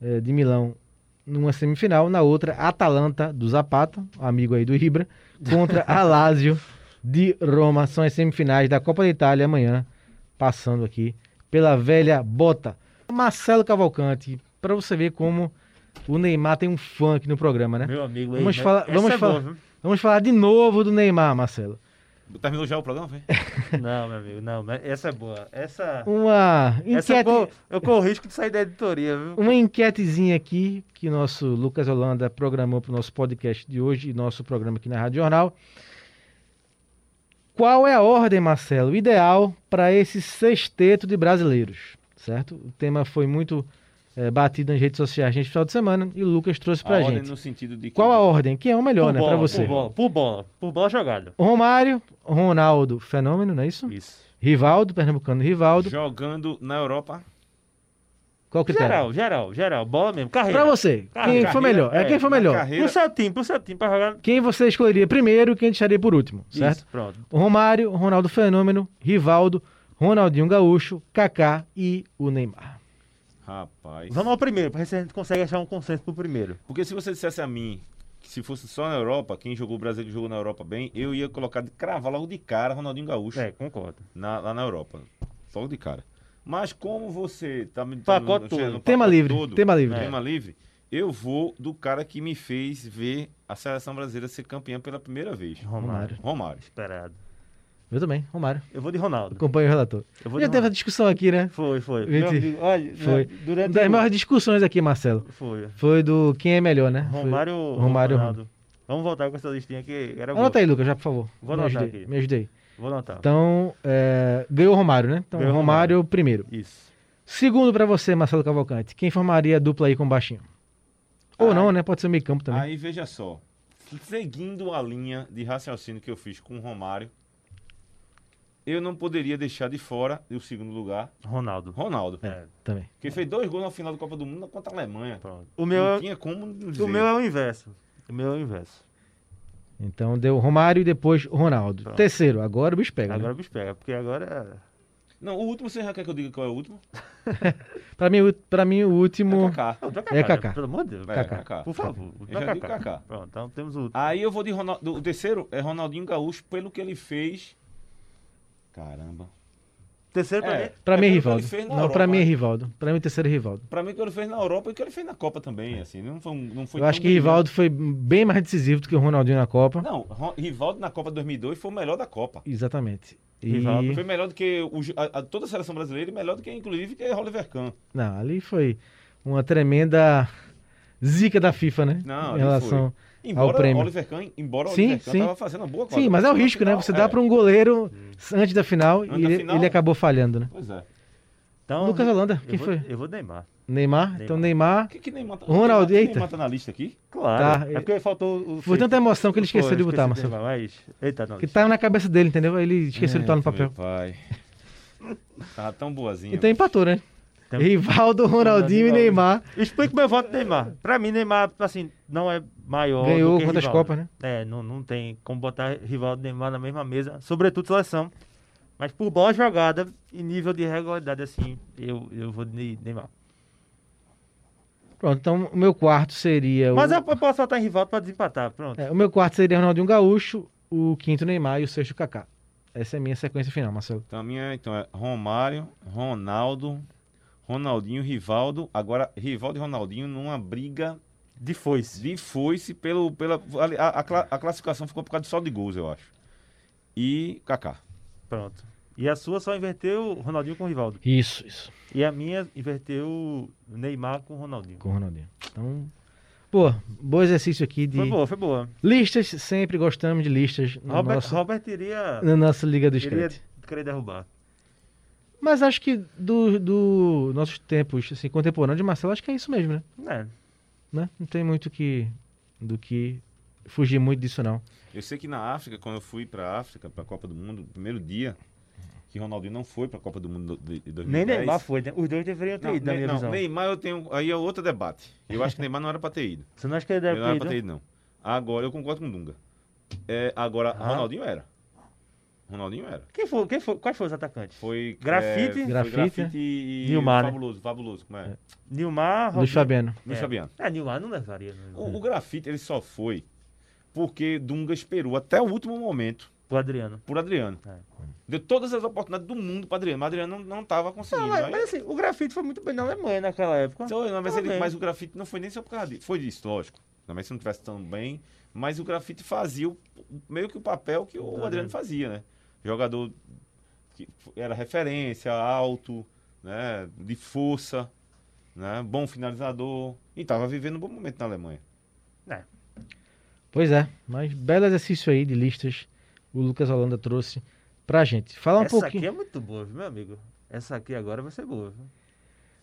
é, de Milão, numa semifinal. Na outra, Atalanta do Zapata, amigo aí do Ibra, contra [LAUGHS] a Lazio de Roma. São as semifinais da Copa da Itália amanhã, passando aqui pela velha bota. Marcelo Cavalcante, para você ver como o Neymar tem um aqui no programa, né? Meu amigo, Vamos aí, falar- essa vamos é falar- boa? Vamos falar de novo do Neymar, Marcelo. Terminou já o programa, foi? [LAUGHS] Não, meu amigo, não. mas Essa é boa. Essa. Uma Essa é enquete, boa. Eu corro o risco de sair da editoria, viu? uma enquetezinha aqui que nosso Lucas Holanda programou para o nosso podcast de hoje e nosso programa aqui na Rádio Jornal. Qual é a ordem, Marcelo, ideal para esse sexteto de brasileiros? Certo? O tema foi muito eh, batido nas redes sociais neste final de semana e o Lucas trouxe A para ordem gente. no sentido de que Qual a ordem? Quem é o melhor, por né, bola, para você? Por bola, por bola. Por bola jogada. Romário, Ronaldo, fenômeno, não é isso? Isso. Rivaldo, Pernambucano, Rivaldo. jogando na Europa Qual critério? Geral, geral, geral. Bola mesmo. Carreira. Para você, Cara, quem foi carreira, melhor? É, é, quem foi melhor? carreira- Pro seu time, pro seu time, pra jogar. Quem você escolheria primeiro e quem deixaria por último, certo? Isso, pronto. O Romário, Ronaldo Fenômeno, Rivaldo, Ronaldinho Gaúcho, Kaká e o Neymar. Rapaz. Vamos ao primeiro, pra ver se a gente consegue achar um consenso pro primeiro. Porque se você dissesse a mim que se fosse só na Europa, quem jogou o Brasil que jogou na Europa bem, eu ia colocar de cravar logo de cara Ronaldinho Gaúcho É, concordo. na- lá na Europa. Logo de cara. Mas como você tá me Pacote no- todo. no Tema pacote livre, todo, tema livre. tema livre, eu vou do cara que me fez ver a seleção brasileira ser campeã pela primeira vez. Romário. Romário. Esperado. Eu também, Romário. Eu vou de Ronaldo. Acompanho o relator. Já teve a Ronaldo. discussão aqui, né? Foi, foi. Gente, olha, Foi. na- durante Das o- maiores discussões aqui, Marcelo. Foi. Foi do quem é melhor, né? Foi- Romário, Romário. Ronaldo. Vamos voltar com essa listinha que era boa. Anota aí, Lucas, já, por favor. Vou me anotar aqui. Me ajudei. Vou anotar. Então, é, ganhou o Romário, né? Então, Ganhou o Romário primeiro. Isso. Segundo pra você, Marcelo Cavalcante, quem formaria a dupla aí com o Baixinho? Ou Ai. não, né? Pode ser meio campo também. Aí veja só. Seguindo a linha de raciocínio que eu fiz com o Romário, eu não poderia deixar de fora o segundo lugar, Ronaldo. Ronaldo. É, Também. Que fez dois gols na final da Copa do Mundo contra a Alemanha. pronto. O meu, não é- tinha como dizer. o meu é o inverso. O meu é o inverso. Então deu Romário e depois Ronaldo. Pronto. Terceiro, agora o bicho pega. né? Agora o bicho pega, porque agora Não, o último, você já quer que eu diga qual é o último? [LAUGHS] Pra mim, o- pra mim, o último. É Kaká. é... o É Kaká. Pelo amor de Deus. É, Kaká. Kaká. Por favor. Eu já digo Kaká. Pronto, então temos o... Aí eu vou de Ronaldo. O terceiro é Ronaldinho Gaúcho, pelo que ele fez. Caramba. Terceiro pra É, mim. Pra é mim é Rivaldo. Não, Europa, pra mim é né? Rivaldo. Pra mim o terceiro é Rivaldo. Pra mim, o que ele fez na Europa e o que ele fez na Copa também, assim. Não foi, não foi Eu acho que. Rivaldo foi bem mais decisivo do que o Ronaldinho na Copa. Não, Rivaldo na Copa 2002 foi o melhor da Copa. Exatamente. E... Rivaldo Foi melhor do que o, a, a- toda a seleção brasileira e melhor do que, inclusive, que Oliver Kahn. Não, ali foi uma tremenda zica da FIFA, né? Não, em ali relação Embora ao prêmio. Oliver Kahn, embora Sim, Oliver Kahn sim. tava fazendo uma boa Sim, mas é o risco, né? final, Você é. dá pra um goleiro antes da final Antes e da ele, final. ele acabou falhando, né? Pois é. Então, Lucas Holanda, quem vou- foi? Eu vou Neymar. Neymar. Então Neymar. O que que Neymar tá... Ronaldo, Neymar, eita. Neymar tá na lista aqui? Claro. Tá, é porque faltou o. Foi tanta emoção que ele esqueceu Foi, de botar, Marcelo. Neymar, Mas... Eita, não. Que tava na cabeça dele, entendeu? Ele esqueceu de botar no papel. meu pai. [LAUGHS] Tava tão boazinha. Então empatou, né? Então- Rivaldo, Ronaldinho e Neymar. Explica meu voto Neymar. Pra mim, Neymar, assim, não é maior. Ganhou do que quantas Rivaldo. Copas, né? É, não, não tem como botar Rivaldo e Neymar na mesma mesa, sobretudo seleção. Mas por boa jogada e nível de regularidade, assim, eu, eu vou de Neymar. Pronto, então o meu quarto seria. Mas o... eu eu posso botar em Rivaldo pra desempatar, pronto. É, o meu quarto seria Ronaldinho Gaúcho, o quinto Neymar e o sexto Kaká. Essa é a minha sequência final, Marcelo. Então a minha então, é Romário, Ronaldo, Ronaldinho, Rivaldo. Agora, Rivaldo e Ronaldinho numa briga De foice. de foice pelo, pela. A, a a classificação ficou por causa de saldo de gols, eu acho. E Kaká. Pronto. E a sua só inverteu o Ronaldinho com o Rivaldo. Isso, isso. E a minha inverteu Neymar com o Ronaldinho. Com o Ronaldinho. Então, pô, bom exercício aqui de Foi boa, foi boa. listas. Sempre gostamos de listas no Robert, nosso, Robert iria, na nossa Liga do iria Scratch. querer derrubar. Mas acho que do, do nossos tempos assim, contemporâneos de Marcelo, acho que é isso mesmo, né? É. né? Não tem muito que, do que fugir muito disso, não. Eu sei que na África, quando eu fui pra África, pra Copa do Mundo, no primeiro dia, que Ronaldinho não foi pra Copa do Mundo de de 2010. Nem Neymar foi, né? Os dois deveriam ter Não, ido, na minha não, visão. Neymar eu tenho. Aí é outro debate. Eu acho que Neymar não era pra ter ido. Você não acha que ele deve não ter era ido? pra ter ido, não. Agora eu concordo com o Dunga. É, agora, Ah. Ronaldinho era. Ronaldinho era. Quem foi, quem foi, quais foram os atacantes? Foi. Grafite? é, foi Grafite, grafite e. Nilmar, né? Fabuloso, fabuloso. Como é? Nilmar, Luiz Robinho- Fabiano. Luiz É. Fabiano. É, Nilmar não levaria. né? O, o grafite ele só foi porque Dunga esperou até o último momento O Adriano. por Adriano. É. Deu todas as oportunidades do mundo para Adriano, mas Adriano não, não tava conseguindo. Não, mas, Aí- mas assim, o grafite foi muito bem na Alemanha naquela época. Então, não, mas, ele- mas o grafite não foi nem só por causa disso. Foi disso, lógico. Também se não tivesse tão bem. Mas o grafite fazia o- meio que o papel que o Adriano fazia, né? Jogador que era referência, alto, né? De força, né? Bom finalizador. E tava vivendo um bom momento na Alemanha. Pois é, mas belo exercício aí de listas o Lucas Holanda trouxe pra gente. Fala um Essa pouquinho aqui é muito boa, viu, meu amigo? Essa aqui agora vai ser boa. viu?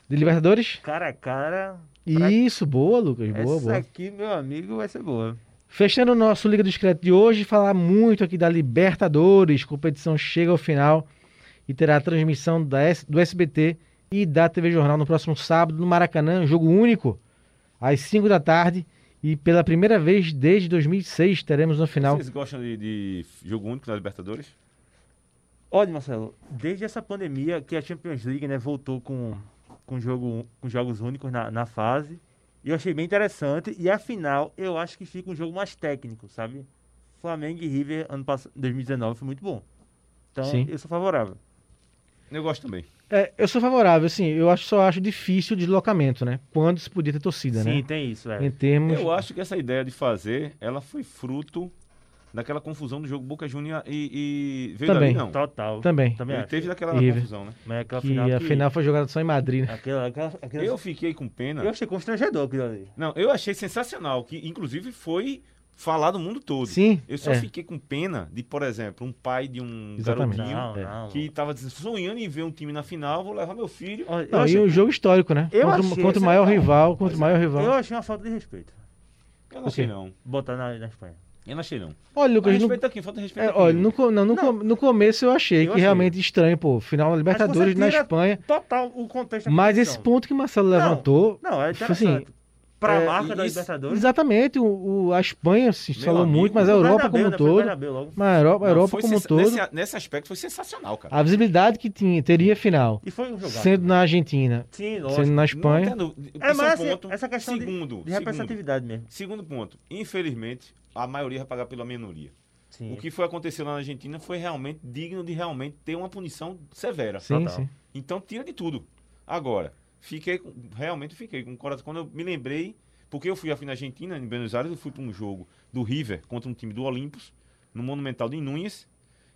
de Libertadores. Cara a cara. pra- Isso, boa, Lucas, boa, Essa boa. aqui, meu amigo, vai ser boa. Fechando o nosso Liga do Discreto de hoje, falar muito aqui da Libertadores. Competição chega ao final e terá a transmissão da S- do SBT e da TV Jornal no próximo sábado no Maracanã, jogo único, às 5 da tarde. E pela primeira vez desde 2006 teremos no final. Vocês gostam de, de jogo único na Libertadores? Olha, Marcelo, desde essa pandemia que a Champions League né, voltou com, com, jogo, com jogos únicos na, na fase, e eu achei bem interessante. E a final, eu acho que fica um jogo mais técnico, sabe? Flamengo e River ano passado, 2019 foi muito bom. Então, Sim. eu sou favorável. Eu gosto também. É, eu sou favorável, assim, eu acho, só acho difícil o deslocamento, né? Quando se podia ter torcida, Sim, né? tem isso, é. Em termos. Eu acho que essa ideia de fazer, ela foi fruto daquela confusão do jogo Boca Juniors e, e veio Também. dali, não. Total. Também. Também Ele acho. teve daquela E confusão, né? Mas aquela Que final a que- final foi jogada só em Madrid, né? Aquela, aquela, aquela- Eu fiquei com pena. eu achei constrangedor aquilo ali. Não, eu achei sensacional, que inclusive foi falado no mundo todo. Sim. Eu só é. fiquei com pena de, por exemplo, um pai de um Exatamente. garotinho Não, é. não. que tava sonhando em ver um time na final, vou levar meu filho. Eu Não, achei- e um jogo histórico, né? Eu contra, o- achei contra o maior rival, contra o maior rival. Eu achei uma falta de respeito. Eu não sei não. Botar na, na Espanha. Eu não achei, não. Olha, Lucas, Mas no, respeita aqui, falta respeito é, aqui. olha, no, não, no, Não. co- no começo eu achei Eu que achei. realmente estranho, pô, final da Libertadores na Espanha. Total o contexto Mas esse ponto que o Marcelo levantou, Não, é Tipo assim, interessante. Pra é, marca da isso- Libertadores. exatamente, o, o- a Espanha se falou amigo, muito, mas a Europa como um né? Todo, mas a Europa, a Não, Europa como um todo, Nesse, nesse aspecto foi sensacional, cara. a visibilidade que tinha, teria final, E foi um jogado. sendo na Argentina, Sim, sendo lógico. na Espanha, Não. É, mas assim, ponto. essa questão de- segundo, De segundo, representatividade mesmo. segundo ponto. Infelizmente, a maioria vai pagar pela minoria. Sim. O que foi acontecer lá na Argentina foi realmente digno de realmente ter uma punição severa. sim, sim. Então tira de tudo. Agora, fiquei realmente fiquei com o coração. Quando eu me lembrei, porque eu fui afim na Argentina, em Buenos Aires, eu fui para um jogo do River contra um time do Olympus, no Monumental de Núñez,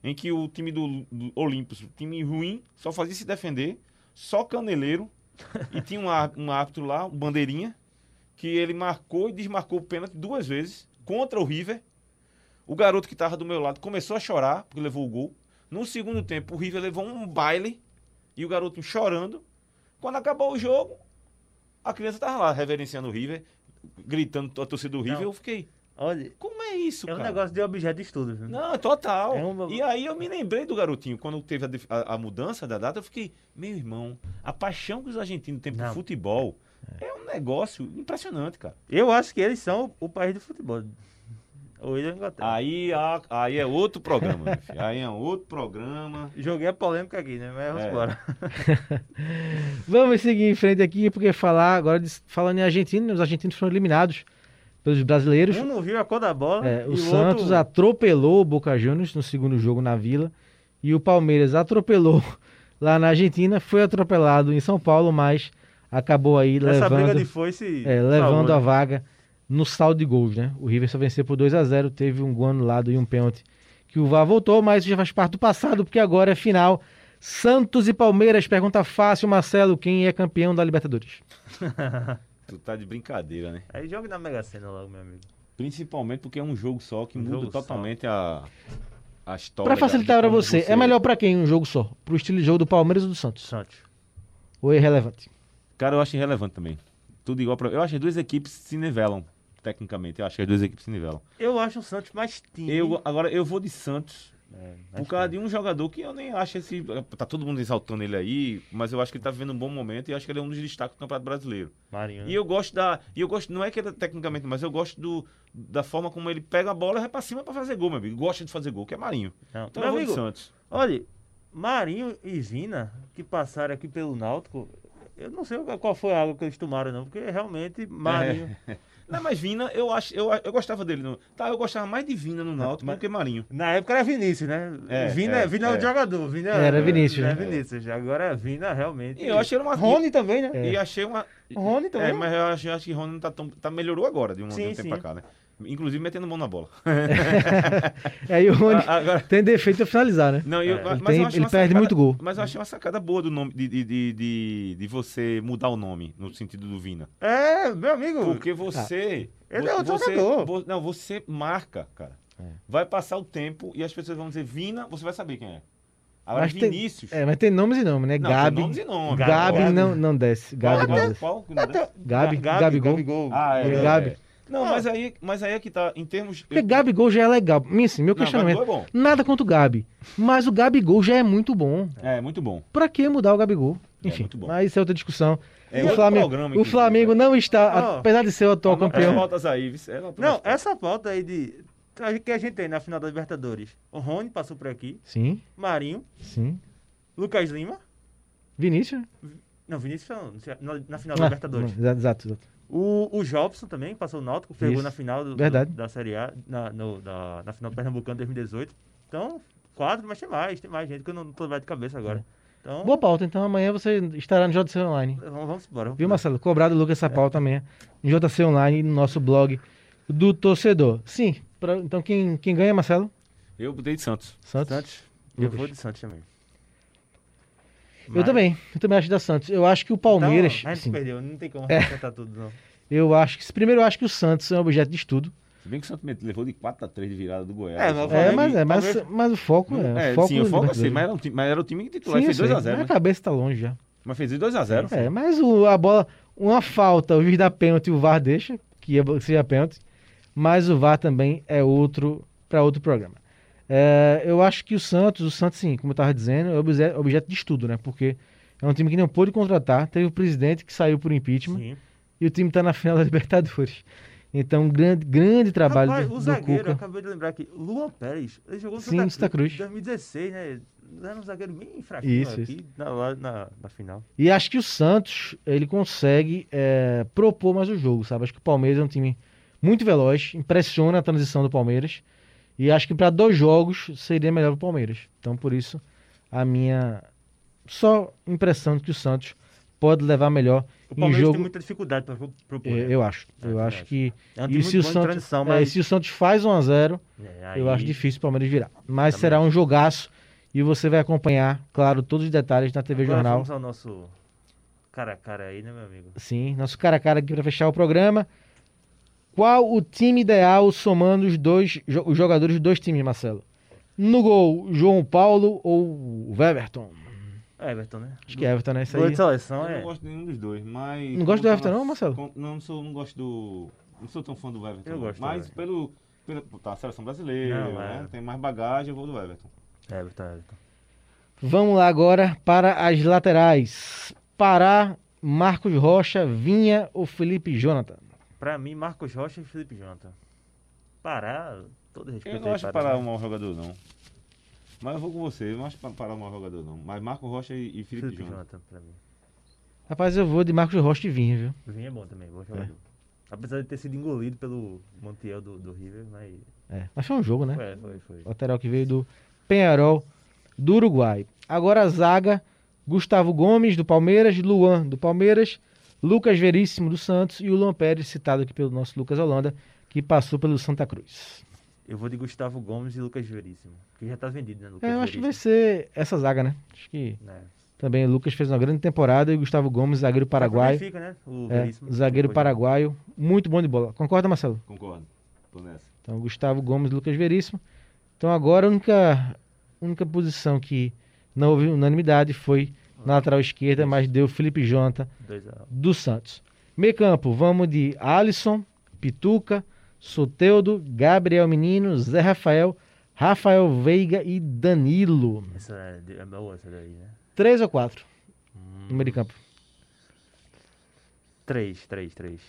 em que o time do, do Olympus, time ruim, só fazia se defender, só caneleiro, e tinha um, um árbitro lá, um bandeirinha, que ele marcou e desmarcou o pênalti duas vezes contra o River. O garoto que estava do meu lado começou a chorar, porque levou o gol. No segundo tempo, o River levou um baile e o garoto chorando. Quando acabou o jogo, a criança tava lá reverenciando o River, gritando a torcida do River. Não. Eu fiquei, Olha, como é isso, é um cara? negócio de objeto de estudo. viu? Não, total. É um- E aí eu me lembrei do garotinho, quando teve a, a- a mudança da data, eu fiquei, meu irmão, a paixão que os argentinos têm por futebol é um negócio impressionante, cara. Eu acho que eles são o país do futebol. Ele é Inglaterra. Aí, a- aí é outro programa, meu filho. aí é outro programa. Joguei a polêmica aqui, né? Mas vamos É. embora. [LAUGHS] Vamos seguir em frente aqui, porque falar agora, de- falando em Argentina, os argentinos foram eliminados pelos brasileiros. Um não viu a cor da bola. É, e o o Santos outro... atropelou o Boca Juniors no segundo jogo na Vila e o Palmeiras atropelou [LAUGHS] lá na Argentina, foi atropelado em São Paulo, mas acabou aí Essa briga levando, de foice. é, levando a né? vaga no saldo de gols, né? O River só venceu por 2 a 0 teve um gol anulado e um pênalti que o VAR voltou, mas isso já faz parte do passado, porque agora é final. Santos e Palmeiras, pergunta fácil, Marcelo, quem é campeão da Libertadores? [LAUGHS] Tu tá de brincadeira, né? Aí joga na Mega Sena logo, meu amigo. Principalmente porque é um jogo só que Um muda jogo só. totalmente a, a história. Pra da- facilitar pra como você, é melhor pra quem um jogo só? Pro estilo de jogo do Palmeiras ou do Santos? Santos. Ou é irrelevante? Cara, eu acho irrelevante também. Tudo igual pra. Eu acho que as duas equipes se nivelam, tecnicamente. Eu acho que as duas equipes se nivelam. Eu acho o Santos mais time. Eu, agora, eu vou de Santos É, por causa time. de um jogador que eu nem acho esse. Tá todo mundo exaltando ele aí, mas eu acho que ele tá vivendo um bom momento e acho que ele é um dos destaques do Campeonato Brasileiro. Marinho. né? E eu gosto da. E eu gosto, não é que ele é tecnicamente, mas eu gosto do, da forma como ele pega a bola e vai pra cima pra fazer gol, meu amigo. Gosta de fazer gol, que é Marinho. Não, Então meu eu vou amigo, de Santos. olha, Marinho e Vina, que passaram aqui pelo Náutico, eu não sei qual foi a água que eles tomaram, não, porque realmente Marinho. [LAUGHS] Não, mas Vina, eu acho, eu, eu gostava dele. No, tá, eu gostava mais de Vina no Náutico do que Marinho. Na época era Vinícius, né? É, Vina, é, Vina é, o é. jogador. Vina Era Vinícius, É, né? Vinícius. Agora Vina realmente. E eu achei uma. Rony também, né? É. E achei uma. Rony também. É, mas eu acho, eu acho que Rony não tá tão. Tá, melhorou agora de um, de Sim, um tempo sim. pra cá, né? Inclusive metendo mão na bola. [LAUGHS] Aí o Rony Ah, agora- tem defeito a finalizar, né? Não, eu, É. mas Ele eu tem- achei ele perde sacada- muito gol. Mas eu achei uma sacada boa do nome, de, de, de, de, de você mudar o nome, no sentido do Vina. É, meu amigo. Porque você. Ele vo- é outro você, jogador. vo- não, você marca, cara. É. Vai passar o tempo e as pessoas vão dizer Vina, você vai saber quem é. Agora, Mas tem- Vinícius. É, mas tem nomes e nomes, né? não, Gabi. tem nomes e nomes. Gabi Gabi. não, não desce. Gabi não Qual- desce. qual que não desce? Gabi, Gabi, Gabigol. Gabigol. Ah, é. É, é, Gabi. É. Não, mas aí, mas aí é que tá, em termos... Porque Gabigol já é legal. Minha, assim, meu Não, questionamento. Gabigol é bom. Nada contra o Gabi. Mas o Gabigol já é muito bom. É, muito bom. Pra que mudar o Gabigol? É, Enfim, muito bom. mas isso é outra discussão. É o Flamengo, programa, o Flamengo né? não está, apesar de ser o atual as campeão. pautas aí, é, Não, as essa pauta aí de. Que a gente tem na final da Libertadores. O Rony passou por aqui. Sim, Marinho. sim. Lucas Lima. Vinícius? Não, Vinícius foi na, na final Ah, da Libertadores. não, Exato, exato. O, o Jobson também passou o Náutico, pegou Isso. na final do, Verdade. do- da Série A, na, no- da- na final do Pernambucano 2018. Então, quatro, mas tem mais, tem mais gente que eu não tô lembrando de cabeça agora. Então, Boa pauta, então amanhã você estará no JC Online. vamos, vamos embora. vamos Viu. Marcelo? Cobrado, Lucas, essa pauta amanhã em JC Online, no nosso blog do torcedor. Sim, pra- então quem, quem ganha, Marcelo? Eu botei de Santos. Santos. Santos. Eu Lucas. vou de Santos também. Eu também, eu também acho da Santos. Eu acho que o Palmeiras. Então, a gente sim, perdeu, não tem como É. acertar tudo, não. eu acho que. Primeiro, eu acho que o Santos é um objeto de estudo. Se bem que o Santos levou de 4x3 de virada do Goiás. É, mas o É, mas, é, mas, Palmeiras- mas o foco é. É, o foco sim, o do foco sei, Libertadores. mas era, um time, mas era o time titular. Sim, e fez sei, 2x0, mas né? a cabeça tá longe já. Mas fez 2x0. É, mas o, a bola, uma falta, o juiz dá pênalti e o VAR deixa, que seja pênalti. mas o VAR também é outro para outro programa. É, eu acho que o Santos, o Santos, sim, como eu estava dizendo, é objeto, de estudo, né? Porque é um time que não pôde contratar, teve o presidente que saiu por impeachment Sim. e o time está na final da Libertadores. Então, grande, grande trabalho Rapaz, do, o zagueiro, eu Cuca. acabei de lembrar aqui, Luan Pérez, ele jogou no Sim, no Santa Cruz. em 2016, né? Era um zagueiro bem fraquinho Isso, aqui Na, lá na, na final. E acho que o Santos, ele consegue é, propor mais o jogo, sabe? Acho que o Palmeiras é um time muito veloz, impressiona a transição do Palmeiras. E acho que para dois jogos seria melhor o Palmeiras. Então, por isso, a minha só impressão de que o Santos pode levar melhor O Palmeiras jogo. tem muita dificuldade para propor. É, né? eu acho. É, eu acho que. É um E se o, Santos, é, mas... se o Santos faz 1 a 0 É, aí- eu acho difícil o Palmeiras virar. Mas Também será um jogaço e você vai acompanhar, claro, todos os detalhes na TV Agora Jornal. Vamos ao nosso cara a cara aí, né, meu amigo? Sim, nosso cara a cara aqui para fechar o programa. Qual o time ideal somando os dois os jogadores dos dois times, Marcelo? No gol, João Paulo ou Everton? É, Everton, né? Acho que é Everton, né? Isso aí. de seleção Eu é. não gosto de nenhum dos dois, mas. Não gosta do Everton tá na- não, Marcelo? Não, não sou, não gosto do. Não sou tão fã do Everton. Eu não. gosto Mas pelo. pela tá, a seleção brasileira, Não, é. né? Tem mais bagagem, eu vou do Everton. Everton, Everton. Vamos lá agora para as laterais. Pará, Marcos Rocha, Vinha ou Felipe Jonathan? Pra mim, Marcos Rocha e Felipe Jonathan. Pará, todo respeito Eu não aí, acho Pará um mau jogador, não. Mas eu vou com você, eu não acho Pará um mau jogador, não. Mas Marco Rocha e, e Felipe, Felipe Jonathan. Jonathan, pra mim. Rapaz, eu vou de Marcos Rocha e Vinha, viu? Vinha é bom também, bom jogador. Apesar de ter sido engolido pelo Montiel do, do River, mas. É, mas foi um jogo, né? Foi, foi, foi. lateral que veio do Penharol do Uruguai. Agora a zaga, Gustavo Gomes do Palmeiras, Luan do Palmeiras, Lucas Veríssimo do Santos e o Luan Pérez, citado aqui pelo nosso Lucas Holanda, que passou pelo Santa Cruz. Eu vou de Gustavo Gomes e Lucas Veríssimo. Que já tá vendido, né? Lucas É, eu acho que vai Veríssimo. ser essa zaga, né? Acho que É. também o Lucas fez uma grande temporada e o Gustavo Gomes, zagueiro paraguaio. Fica, né? O É, Veríssimo. zagueiro paraguaio, muito bom de bola. Concorda, Marcelo? Concordo. Tô nessa. Então, Gustavo Gomes e Lucas Veríssimo. Então, agora a única, única posição que não houve unanimidade foi na lateral esquerda, mas deu Felipe Jonathan Dois a... do Santos. Meio campo, vamos de Alisson, Pituca, Soteudo, Gabriel Menino, Zé Rafael, Rafael Veiga e Danilo. Essa é, é boa essa daí, né? Três ou quatro no meio de campo? Três, três, três.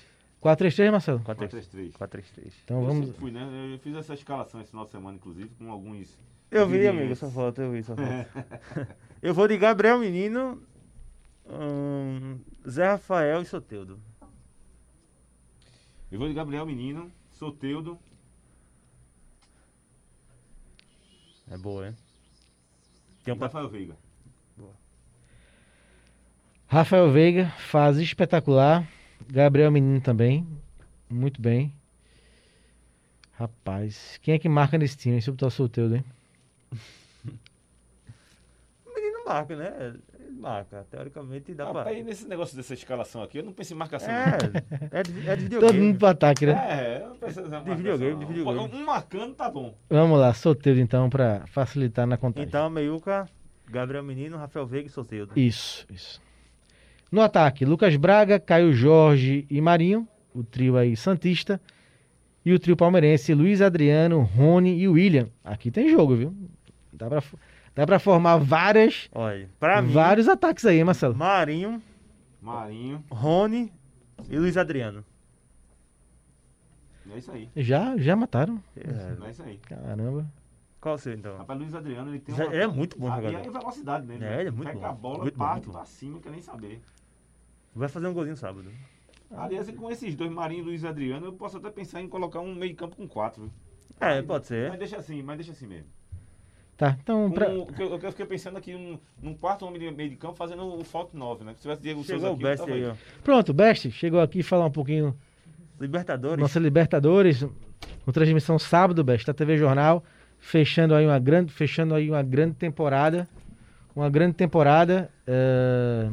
4-3-3, Marcelo? Quatro, três. 4-3-3. Quatro, três, três. Então Eu vamos. sempre fui, né? Eu fiz essa escalação esse final de semana, inclusive, com alguns. Eu vi, amigo, essa foto, eu vi essa foto. eu vou de Gabriel Menino, hum, Zé Rafael e Soteudo. Eu vou de Gabriel Menino, Soteudo. É boa, hein? Tem um Rafael Veiga. Rafael Veiga, fase espetacular. Gabriel Menino também. Muito bem. Rapaz, quem é que marca nesse time? Se eu botar o Soteudo, [LAUGHS] hein? O menino marca, né? Ele marca. Teoricamente dá pra. Rapaz, nesse negócio dessa escalação aqui, eu não penso em marcação. É, não. é de, é de [LAUGHS] Todo videogame. mundo pro ataque, né? É, eu não penso em marcação. videogame, de não. videogame. Um marcando tá bom. Vamos lá, Soteudo então, pra facilitar na contagem. Então, Meiuca, Gabriel Menino, Rafael Veiga e Soteudo. Isso, isso. No ataque, Lucas Braga, Caio Jorge e Marinho, o trio aí Santista. E o trio palmeirense, Luiz Adriano, Rony e William. Aqui tem jogo, viu? Dá pra, dá pra formar várias, Olha, pra mim, vários ataques aí, hein, Marcelo? Marinho, Marinho. Rony e Luiz Adriano. É isso aí. Já, já mataram. É, É isso aí. Caramba. Qual o seu, então? Rapaz, Luiz Adriano, ele tem uma... ele é muito bom jogador. E a velocidade dele. É, né? ele é muito Pega bom. a bola, Muito parte bom. pra cima, quer nem saber. Vai fazer um golzinho sábado. Aliás, com esses dois, Marinho e Luiz Adriano, eu posso até pensar em colocar um meio campo com quatro. É, Mas- pode ser. Mas deixa assim, mas deixa assim mesmo. Tá, então, Com, pra... eu, eu fiquei pensando aqui num, num quarto homem de meio de campo fazendo o falta 9, né? Se tivesse Diego Souza aqui, Best aí, ó. pronto, Best chegou aqui falar um pouquinho Libertadores. nossa Libertadores, com transmissão sábado, Best, da TV Jornal, fechando aí uma grande, fechando aí uma grande temporada, uma grande temporada eh,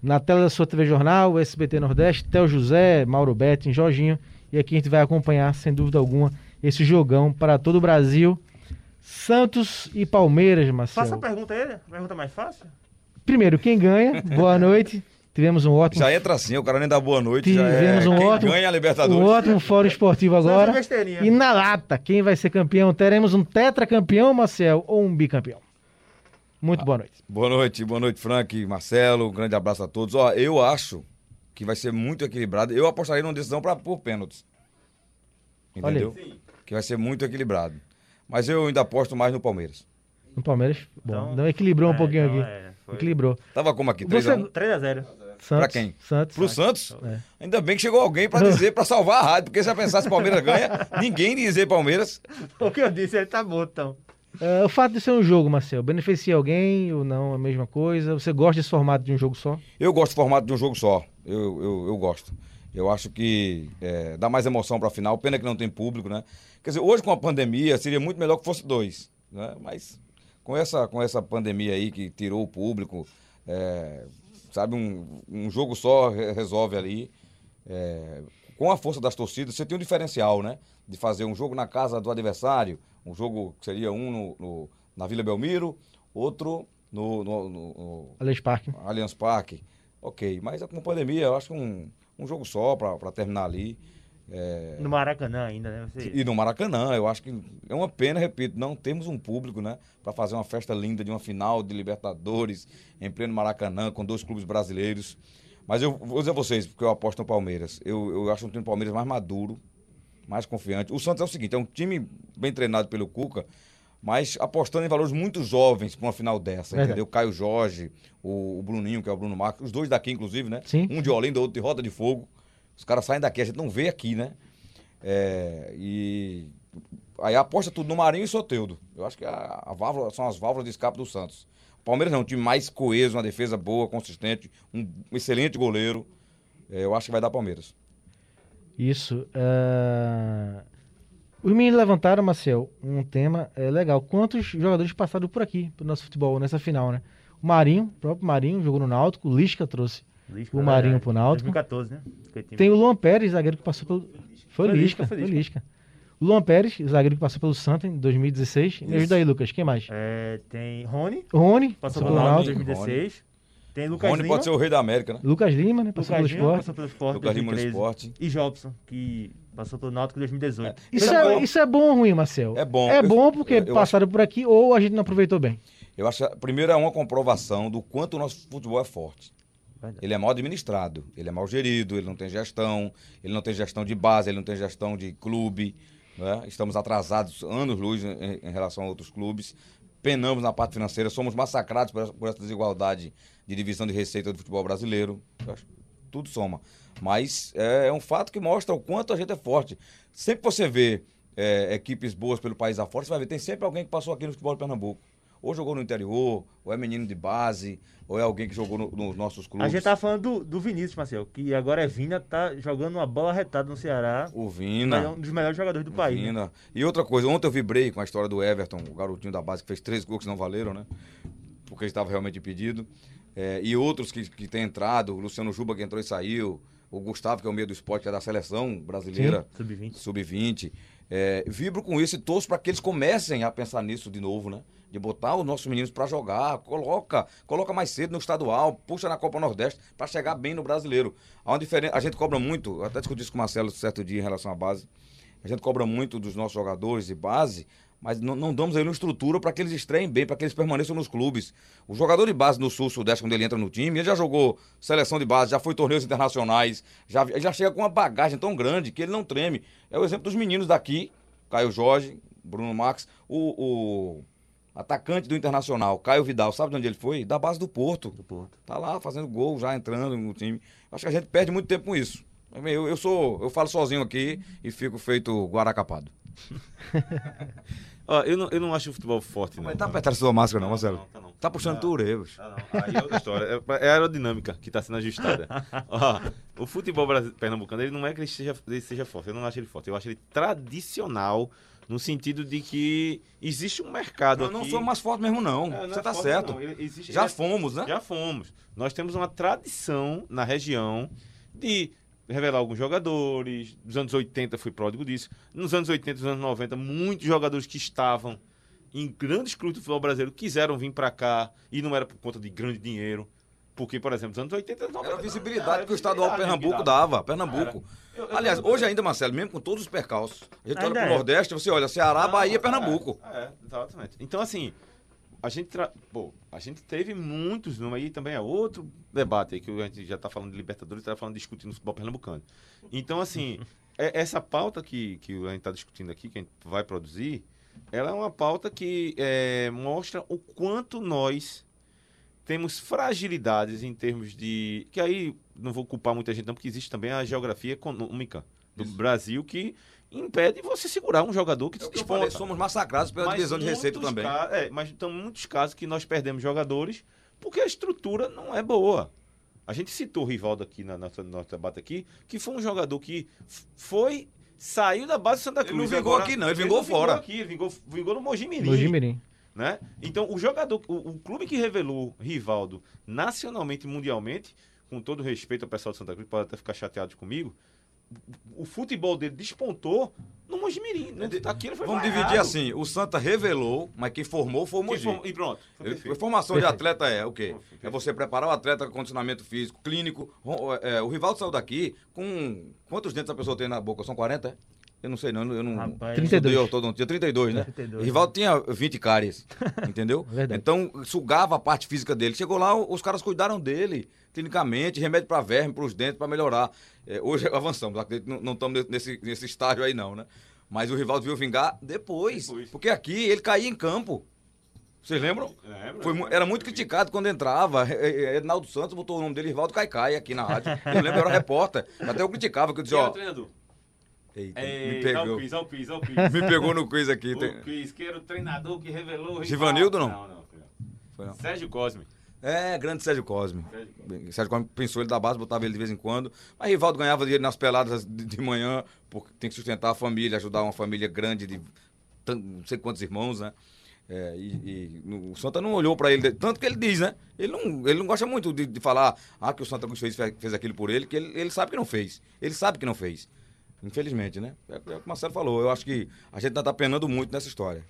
na tela da sua TV Jornal, SBT Nordeste, Theo José, Mauro Betting, Jorginho, e aqui a gente vai acompanhar, sem dúvida alguma, esse jogão para todo o Brasil. Santos e Palmeiras, Faça a Marcelo. pergunta aí, pergunta mais fácil. Primeiro, quem ganha? Boa noite. Tivemos um ótimo, Já entra assim, o cara nem dá boa noite. Já tivemos é um quem ótimo, ganha a um Libertadores. ótimo fórum esportivo agora. E na lata, quem vai ser campeão? Teremos um tetracampeão, Marcel, ou um bicampeão? Muito boa noite. Boa noite, boa noite, Frank, Marcelo. Um grande abraço a todos. Ó, eu acho que vai ser muito equilibrado. Eu apostaria numa decisão pra, por pênaltis. Olha aí. Entendeu? Que vai ser muito equilibrado. Mas eu ainda aposto mais no Palmeiras. No Palmeiras, bom, Então- então equilibrou um É, pouquinho então, aqui. é, foi. Equilibrou. Tava como aqui? Você- 3x1? 3x0. Santos, Pra quem? Santos. Pro Santos? É. Ainda bem que chegou alguém pra [LAUGHS] dizer, pra salvar a rádio. Porque se eu pensasse Palmeiras ganha, ninguém ia dizer Palmeiras. O que eu disse, ele tá bom, então. É, o fato de ser um jogo, Marcel, beneficia alguém ou não? É a mesma coisa? Você gosta desse formato de um jogo só? Eu gosto do formato de um jogo só. Eu, eu, eu gosto. Eu acho que é, dá mais emoção pra final. Pena que não tem público, né? Quer dizer, hoje com a pandemia seria muito melhor que fosse dois. Né? Mas com essa, com essa pandemia aí que tirou o público, é, sabe, um, um jogo só re- resolve ali. É, com a força das torcidas, você tem um diferencial, né? De fazer um jogo na casa do adversário, um jogo que seria um no, no- na Vila Belmiro, outro no- no- no- no Alex Parque. Allianz Parque, ok. Mas com pandemia, eu acho que um, um jogo só para terminar ali. É, No Maracanã ainda, né? Você... E no Maracanã, eu acho que é uma pena, repito, não temos um público, né? Para fazer uma festa linda de uma final de Libertadores em pleno Maracanã, com dois clubes brasileiros. Mas eu vou dizer a vocês, porque eu aposto no Palmeiras. Eu, eu acho um time do Palmeiras mais maduro, mais confiante. O Santos é o seguinte, é um time bem treinado pelo Cuca, mas apostando em valores muito jovens para uma final dessa, Verdade. entendeu? Caio Jorge, o, o Bruninho, que é o Bruno Marcos, os dois daqui, inclusive, né? Sim. Um de Olinda, outro de Roda de Fogo. Os caras saem daqui, a gente não vê aqui, né? É, e aí aposta tudo no Marinho e Soteudo. Eu acho que a, a válvula, são as válvulas de escape do Santos. O Palmeiras não, um time mais coeso, uma defesa boa, consistente, um excelente goleiro. É, eu acho que vai dar Palmeiras. Isso. é, Os meninos levantaram, Marcel, um tema é, legal. Quantos jogadores passaram por aqui, pro nosso futebol, nessa final, né? O Marinho, o próprio Marinho, jogou no Náutico. O Lisca trouxe. Lisca, O Marinho verdade. pro Náutico. 2014, né? Tem o Luan Pérez, zagueiro que passou pelo. Foi, Foi Lisca, Lisca, foi Lisca. O Luan Pérez, zagueiro que passou pelo Santa em 2016. Me ajuda aí, Lucas. Quem mais? É, tem Rony, Rony, passou passou pelo Náutico em Náutico. 2016. Tem Lucas Rony Lima. pode ser o rei da América, né? Lucas Lima, né? Passou Lucas pelo Lima esporte. passou pelo Sport Lucas Lima no 2013. esporte. E Jobson, que passou pelo Náutico em 2018. Isso Isso é é, bom. isso é bom ou ruim, Marcel? É bom. É Eu- bom porque eu- eu passaram por aqui ou a gente não aproveitou bem. Eu acho que primeiro é uma comprovação do quanto o nosso futebol é forte. Verdade. Ele é mal administrado, ele é mal gerido, ele não tem gestão, ele não tem gestão de base, ele não tem gestão de clube. né? Estamos atrasados anos luz em, em relação a outros clubes. Penamos na parte financeira, somos massacrados por essa, por essa desigualdade de divisão de receita do futebol brasileiro. Acho tudo soma. Mas é, é um fato que mostra o quanto a gente é forte. Sempre que você vê é, equipes boas pelo país afora, você vai ver, tem sempre alguém que passou aqui no futebol de Pernambuco. Ou jogou no interior, ou é menino de base, ou é alguém que jogou no- nos nossos clubes. A gente tá falando do, do Vinícius, Marcel, que agora é Vina, tá jogando uma bola retada no Ceará. O É Vina. um dos melhores jogadores do país. né? Vina. E outra coisa, ontem eu vibrei com a história do Everton, o garotinho da base que fez três gols que não valeram, né? Porque estava realmente impedido. É, e outros que, que têm entrado, o Luciano Juba que entrou e saiu, o Gustavo, que é o meio do esporte, que é da seleção brasileira, Sub-20. sub-20. É, vibro com isso e torço para que eles comecem a pensar nisso de novo, né? De botar os nossos meninos para jogar, coloca, coloca mais cedo no estadual, puxa na Copa Nordeste para chegar bem no brasileiro. Há uma diferença, a gente cobra muito, eu até discuti isso com o Marcelo certo dia em relação à base. A gente cobra muito dos nossos jogadores de base, mas não, não damos a eles uma estrutura para que eles estreiem bem, para que eles permaneçam nos clubes. O jogador de base no Sul, Sudeste, quando ele entra no time, ele já jogou seleção de base, já foi torneios internacionais, já, já chega com uma bagagem tão grande que ele não treme. É o exemplo dos meninos daqui, Caio Jorge, Bruno Max, o, o atacante do Internacional, Caio Vidal, sabe de onde ele foi? Da base do Porto. Do Porto. Tá lá fazendo gol, já entrando no time. Acho que a gente perde muito tempo com isso. Eu, eu sou, eu falo sozinho aqui e fico feito guaracapado. [LAUGHS] Ó, eu, não, eu não acho o futebol forte, não. Mas tá apertando sua máscara não, Marcelo? Não, tá não. Tá puxando Não. tu orelhas. Ah, não. Aí é outra história. É, é a aerodinâmica que está sendo ajustada. [LAUGHS] Ó, o futebol pernambucano, ele não é que ele seja, ele seja forte. Eu não acho ele forte. Eu acho ele tradicional no sentido de que existe um mercado Eu não sou mais forte mesmo não. É, não Você é tá forte, certo. não. Ele- existe- Já fomos, né? Já fomos. Nós temos uma tradição na região de revelar alguns jogadores. Nos anos 80 fui pródigo disso. Nos anos 80, nos anos 90, muitos jogadores que estavam em grandes clubes do futebol brasileiro quiseram vir para cá e não era por conta de grande dinheiro. Porque, por exemplo, nos anos 80 90, Era a não, visibilidade era que o estadual Pernambuco dava. Pernambuco. Eu- eu- Aliás, eu- hoje ainda, Marcelo, mesmo com todos os percalços, a gente olha pro é. Nordeste, você olha Ceará, Bahia, Não, Pernambuco. É, é, exatamente. Então, assim, a gente, tra... Pô, a gente teve muitos números aí também é outro debate aí que a gente já está falando de Libertadores, está falando discutindo futebol pernambucano. Então, assim, [LAUGHS] é- essa pauta que, que a gente está discutindo aqui, que a gente vai produzir, ela é uma pauta que é, mostra o quanto nós temos fragilidades em termos de. Que aí não vou culpar muita gente, não, porque existe também a geografia econômica do Brasil que impede você segurar um jogador que É que falei, somos massacrados pela Mas divisão de receita muitos também. é, mas então muitos casos que nós perdemos jogadores porque a estrutura não é boa. A gente citou o Rivaldo aqui na nossa, no nosso debate aqui, que foi um jogador que foi saiu da base do Santa Ele Cruz. não vingou Agora, aqui, não, ele vingou fora. Vingou aqui, ele vingou, vingou no Mojimirim. No Jimirim. Né? Então, o jogador, o, o clube que revelou Rivaldo nacionalmente e mundialmente, com todo respeito ao pessoal de Santa Cruz, pode até ficar chateado comigo, o futebol dele despontou no Mojimirim. Não, aqui ele foi Vamos vaiado. dividir assim, o Santa revelou, mas quem formou foi o Mogi. form- E pronto. Formação de atleta é o quê? É você preparar o atleta com condicionamento físico, clínico. Ro- é, o Rivaldo saiu daqui com. Quantos dentes a pessoa tem na boca? São 40? É? Eu não sei, não. Eu não. Rapaz, 32. estudei ortodontia, 32, né? 32. O Rivaldo tinha 20 cáries, [LAUGHS] entendeu? Verdade. Então, sugava a parte física dele. Chegou lá, os caras cuidaram dele, clinicamente, remédio para verme, para os dentes, para melhorar. É, hoje [LAUGHS] avançamos, acredito que não- não estamos nesse, nesse estágio aí, não, né? Mas o Rivaldo viu vingar depois, Depois. Porque aqui ele caía em campo. Vocês lembram? Lembro, Foi era muito criticado quando entrava. É, é, Ednaldo Santos botou o nome dele, Rivaldo Caicai, aqui na rádio. Eu lembro, eu era repórter. Até eu criticava, que eu dizia, ó. Eita, É, me Olha o pegou. quiz, olha o quiz, o [LAUGHS] quiz. Me pegou no quiz aqui. tem- O quiz, que era o treinador que revelou... o Givanildo, não? Não, não. foi não. Sérgio Cosme. É, grande Sérgio Cosme. Sérgio Cosme. Sérgio Cosme pensou ele da base, botava ele de vez em quando. Mas Rivaldo ganhava dinheiro nas peladas de, manhã, porque tem que sustentar a família, ajudar uma família grande de não sei quantos irmãos, né? É, e, e no- o Santa não olhou pra ele, tanto que ele diz, né? Ele não, ele não gosta muito de, de falar ah, que o Santa Cruz fez, fez aquilo por ele, que ele, ele sabe que não fez. Ele sabe que não fez. Infelizmente, né? É, é o que o Marcelo falou. Eu acho que a gente ainda tá penando muito nessa história.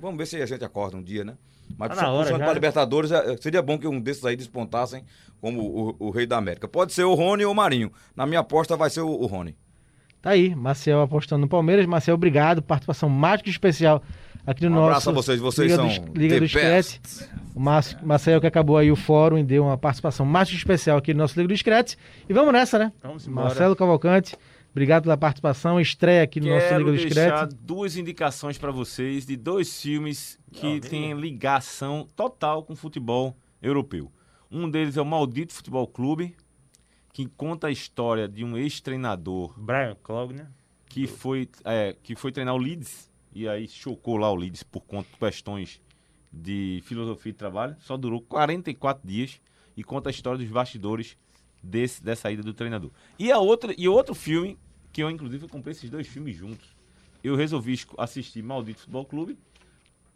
Vamos ver se a gente acorda um dia, né? Mas Tá puxando né? Libertadores, é, seria bom que um desses aí despontassem como o, o rei da América. Pode ser o Rony ou o Marinho. Na minha aposta vai ser o, o Rony. Tá aí, Marcel apostando no Palmeiras. Marcel, obrigado. Participação que especial aqui no Um nosso. abraço a vocês, vocês Liga são do, Liga do Screte. O Mar- Marcel que acabou aí o fórum e deu uma participação que especial aqui no nosso Liga do Screte. E vamos nessa, né? Vamos embora. Marcelo Cavalcante, obrigado pela participação. Estreia aqui no nosso Quero Liga do deixar Screte. duas indicações para vocês de dois filmes que têm ligação total com futebol europeu. Um deles é o Maldito Futebol Clube, que conta a história de um ex-treinador Brian Clog, né? que foi, é, que foi treinar o Leeds e aí chocou lá o Leeds por conta de questões de filosofia de trabalho. Só durou 44 dias e conta a história dos bastidores desse, dessa ida do treinador. E a outra e outro filme que eu inclusive eu comprei esses dois filmes juntos. Eu resolvi assistir Maldito Futebol Clube.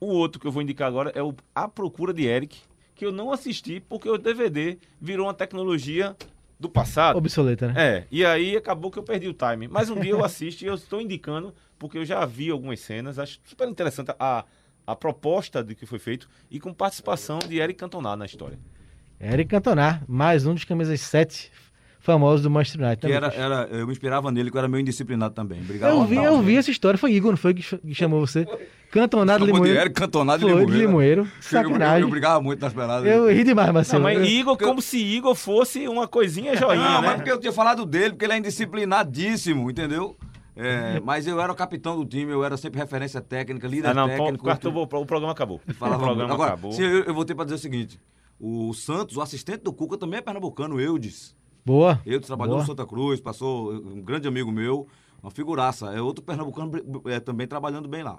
O outro que eu vou indicar agora é o A Procura de Eric, que eu não assisti porque o DVD virou uma tecnologia do passado. Obsoleta, né? É, e aí acabou que eu perdi o time. Mas um dia eu [LAUGHS] assisto e eu estou indicando, porque eu já vi algumas cenas, acho super interessante a, a proposta de que foi feito e com participação de Eric Cantona na história. Eric Cantona, mais um dos camisas 7 famosos do Manchester United. Que era, era, eu me inspirava nele, que eu era meio indisciplinado também. Obrigado. eu vi, eu vi essa história. Foi Igor, não foi que ch- que chamou você? Cantonado Chamou de Limoeiro. Eric Cantonado de Foi, de Limoeiro. Limoeiro. Eu, eu, Sacanagem. eu brigava muito nas peladas. Eu ri demais, Marcelo. Não, mas Eu- Igor, como se Igor fosse uma coisinha joinha, Não, mas né? porque eu tinha falado dele, porque ele é indisciplinadíssimo, entendeu? É, mas eu era o capitão do time, eu era sempre referência técnica, líder Ah, não, técnico. o, programa acabou. Falava o programa. Agora, acabou. sim, eu, eu voltei pra dizer o seguinte: o Santos, o assistente do Cuca, também é pernambucano, o Eudes. Boa. Eudes trabalhou Boa. no Santa Cruz, passou um grande amigo meu, uma figuraça. É outro pernambucano é, também trabalhando bem lá.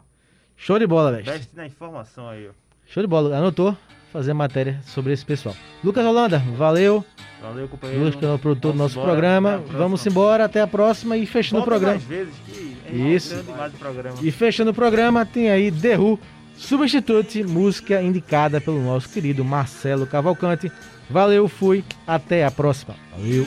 Show de bola, velho. Best na informação aí, ó. Show de bola. Anotou? Fazer matéria sobre esse pessoal. Lucas Holanda, valeu. Valeu, companheiro. Lucas, que é o produtor do nosso embora, programa. próxima. Vamos embora, até a próxima e fechando o Volta programa. mais vezes que é Isso. o programa. E fechando o programa, tem aí The Who, Substitute, música indicada pelo nosso querido Marcelo Cavalcante. Valeu, fui, até a próxima. Valeu.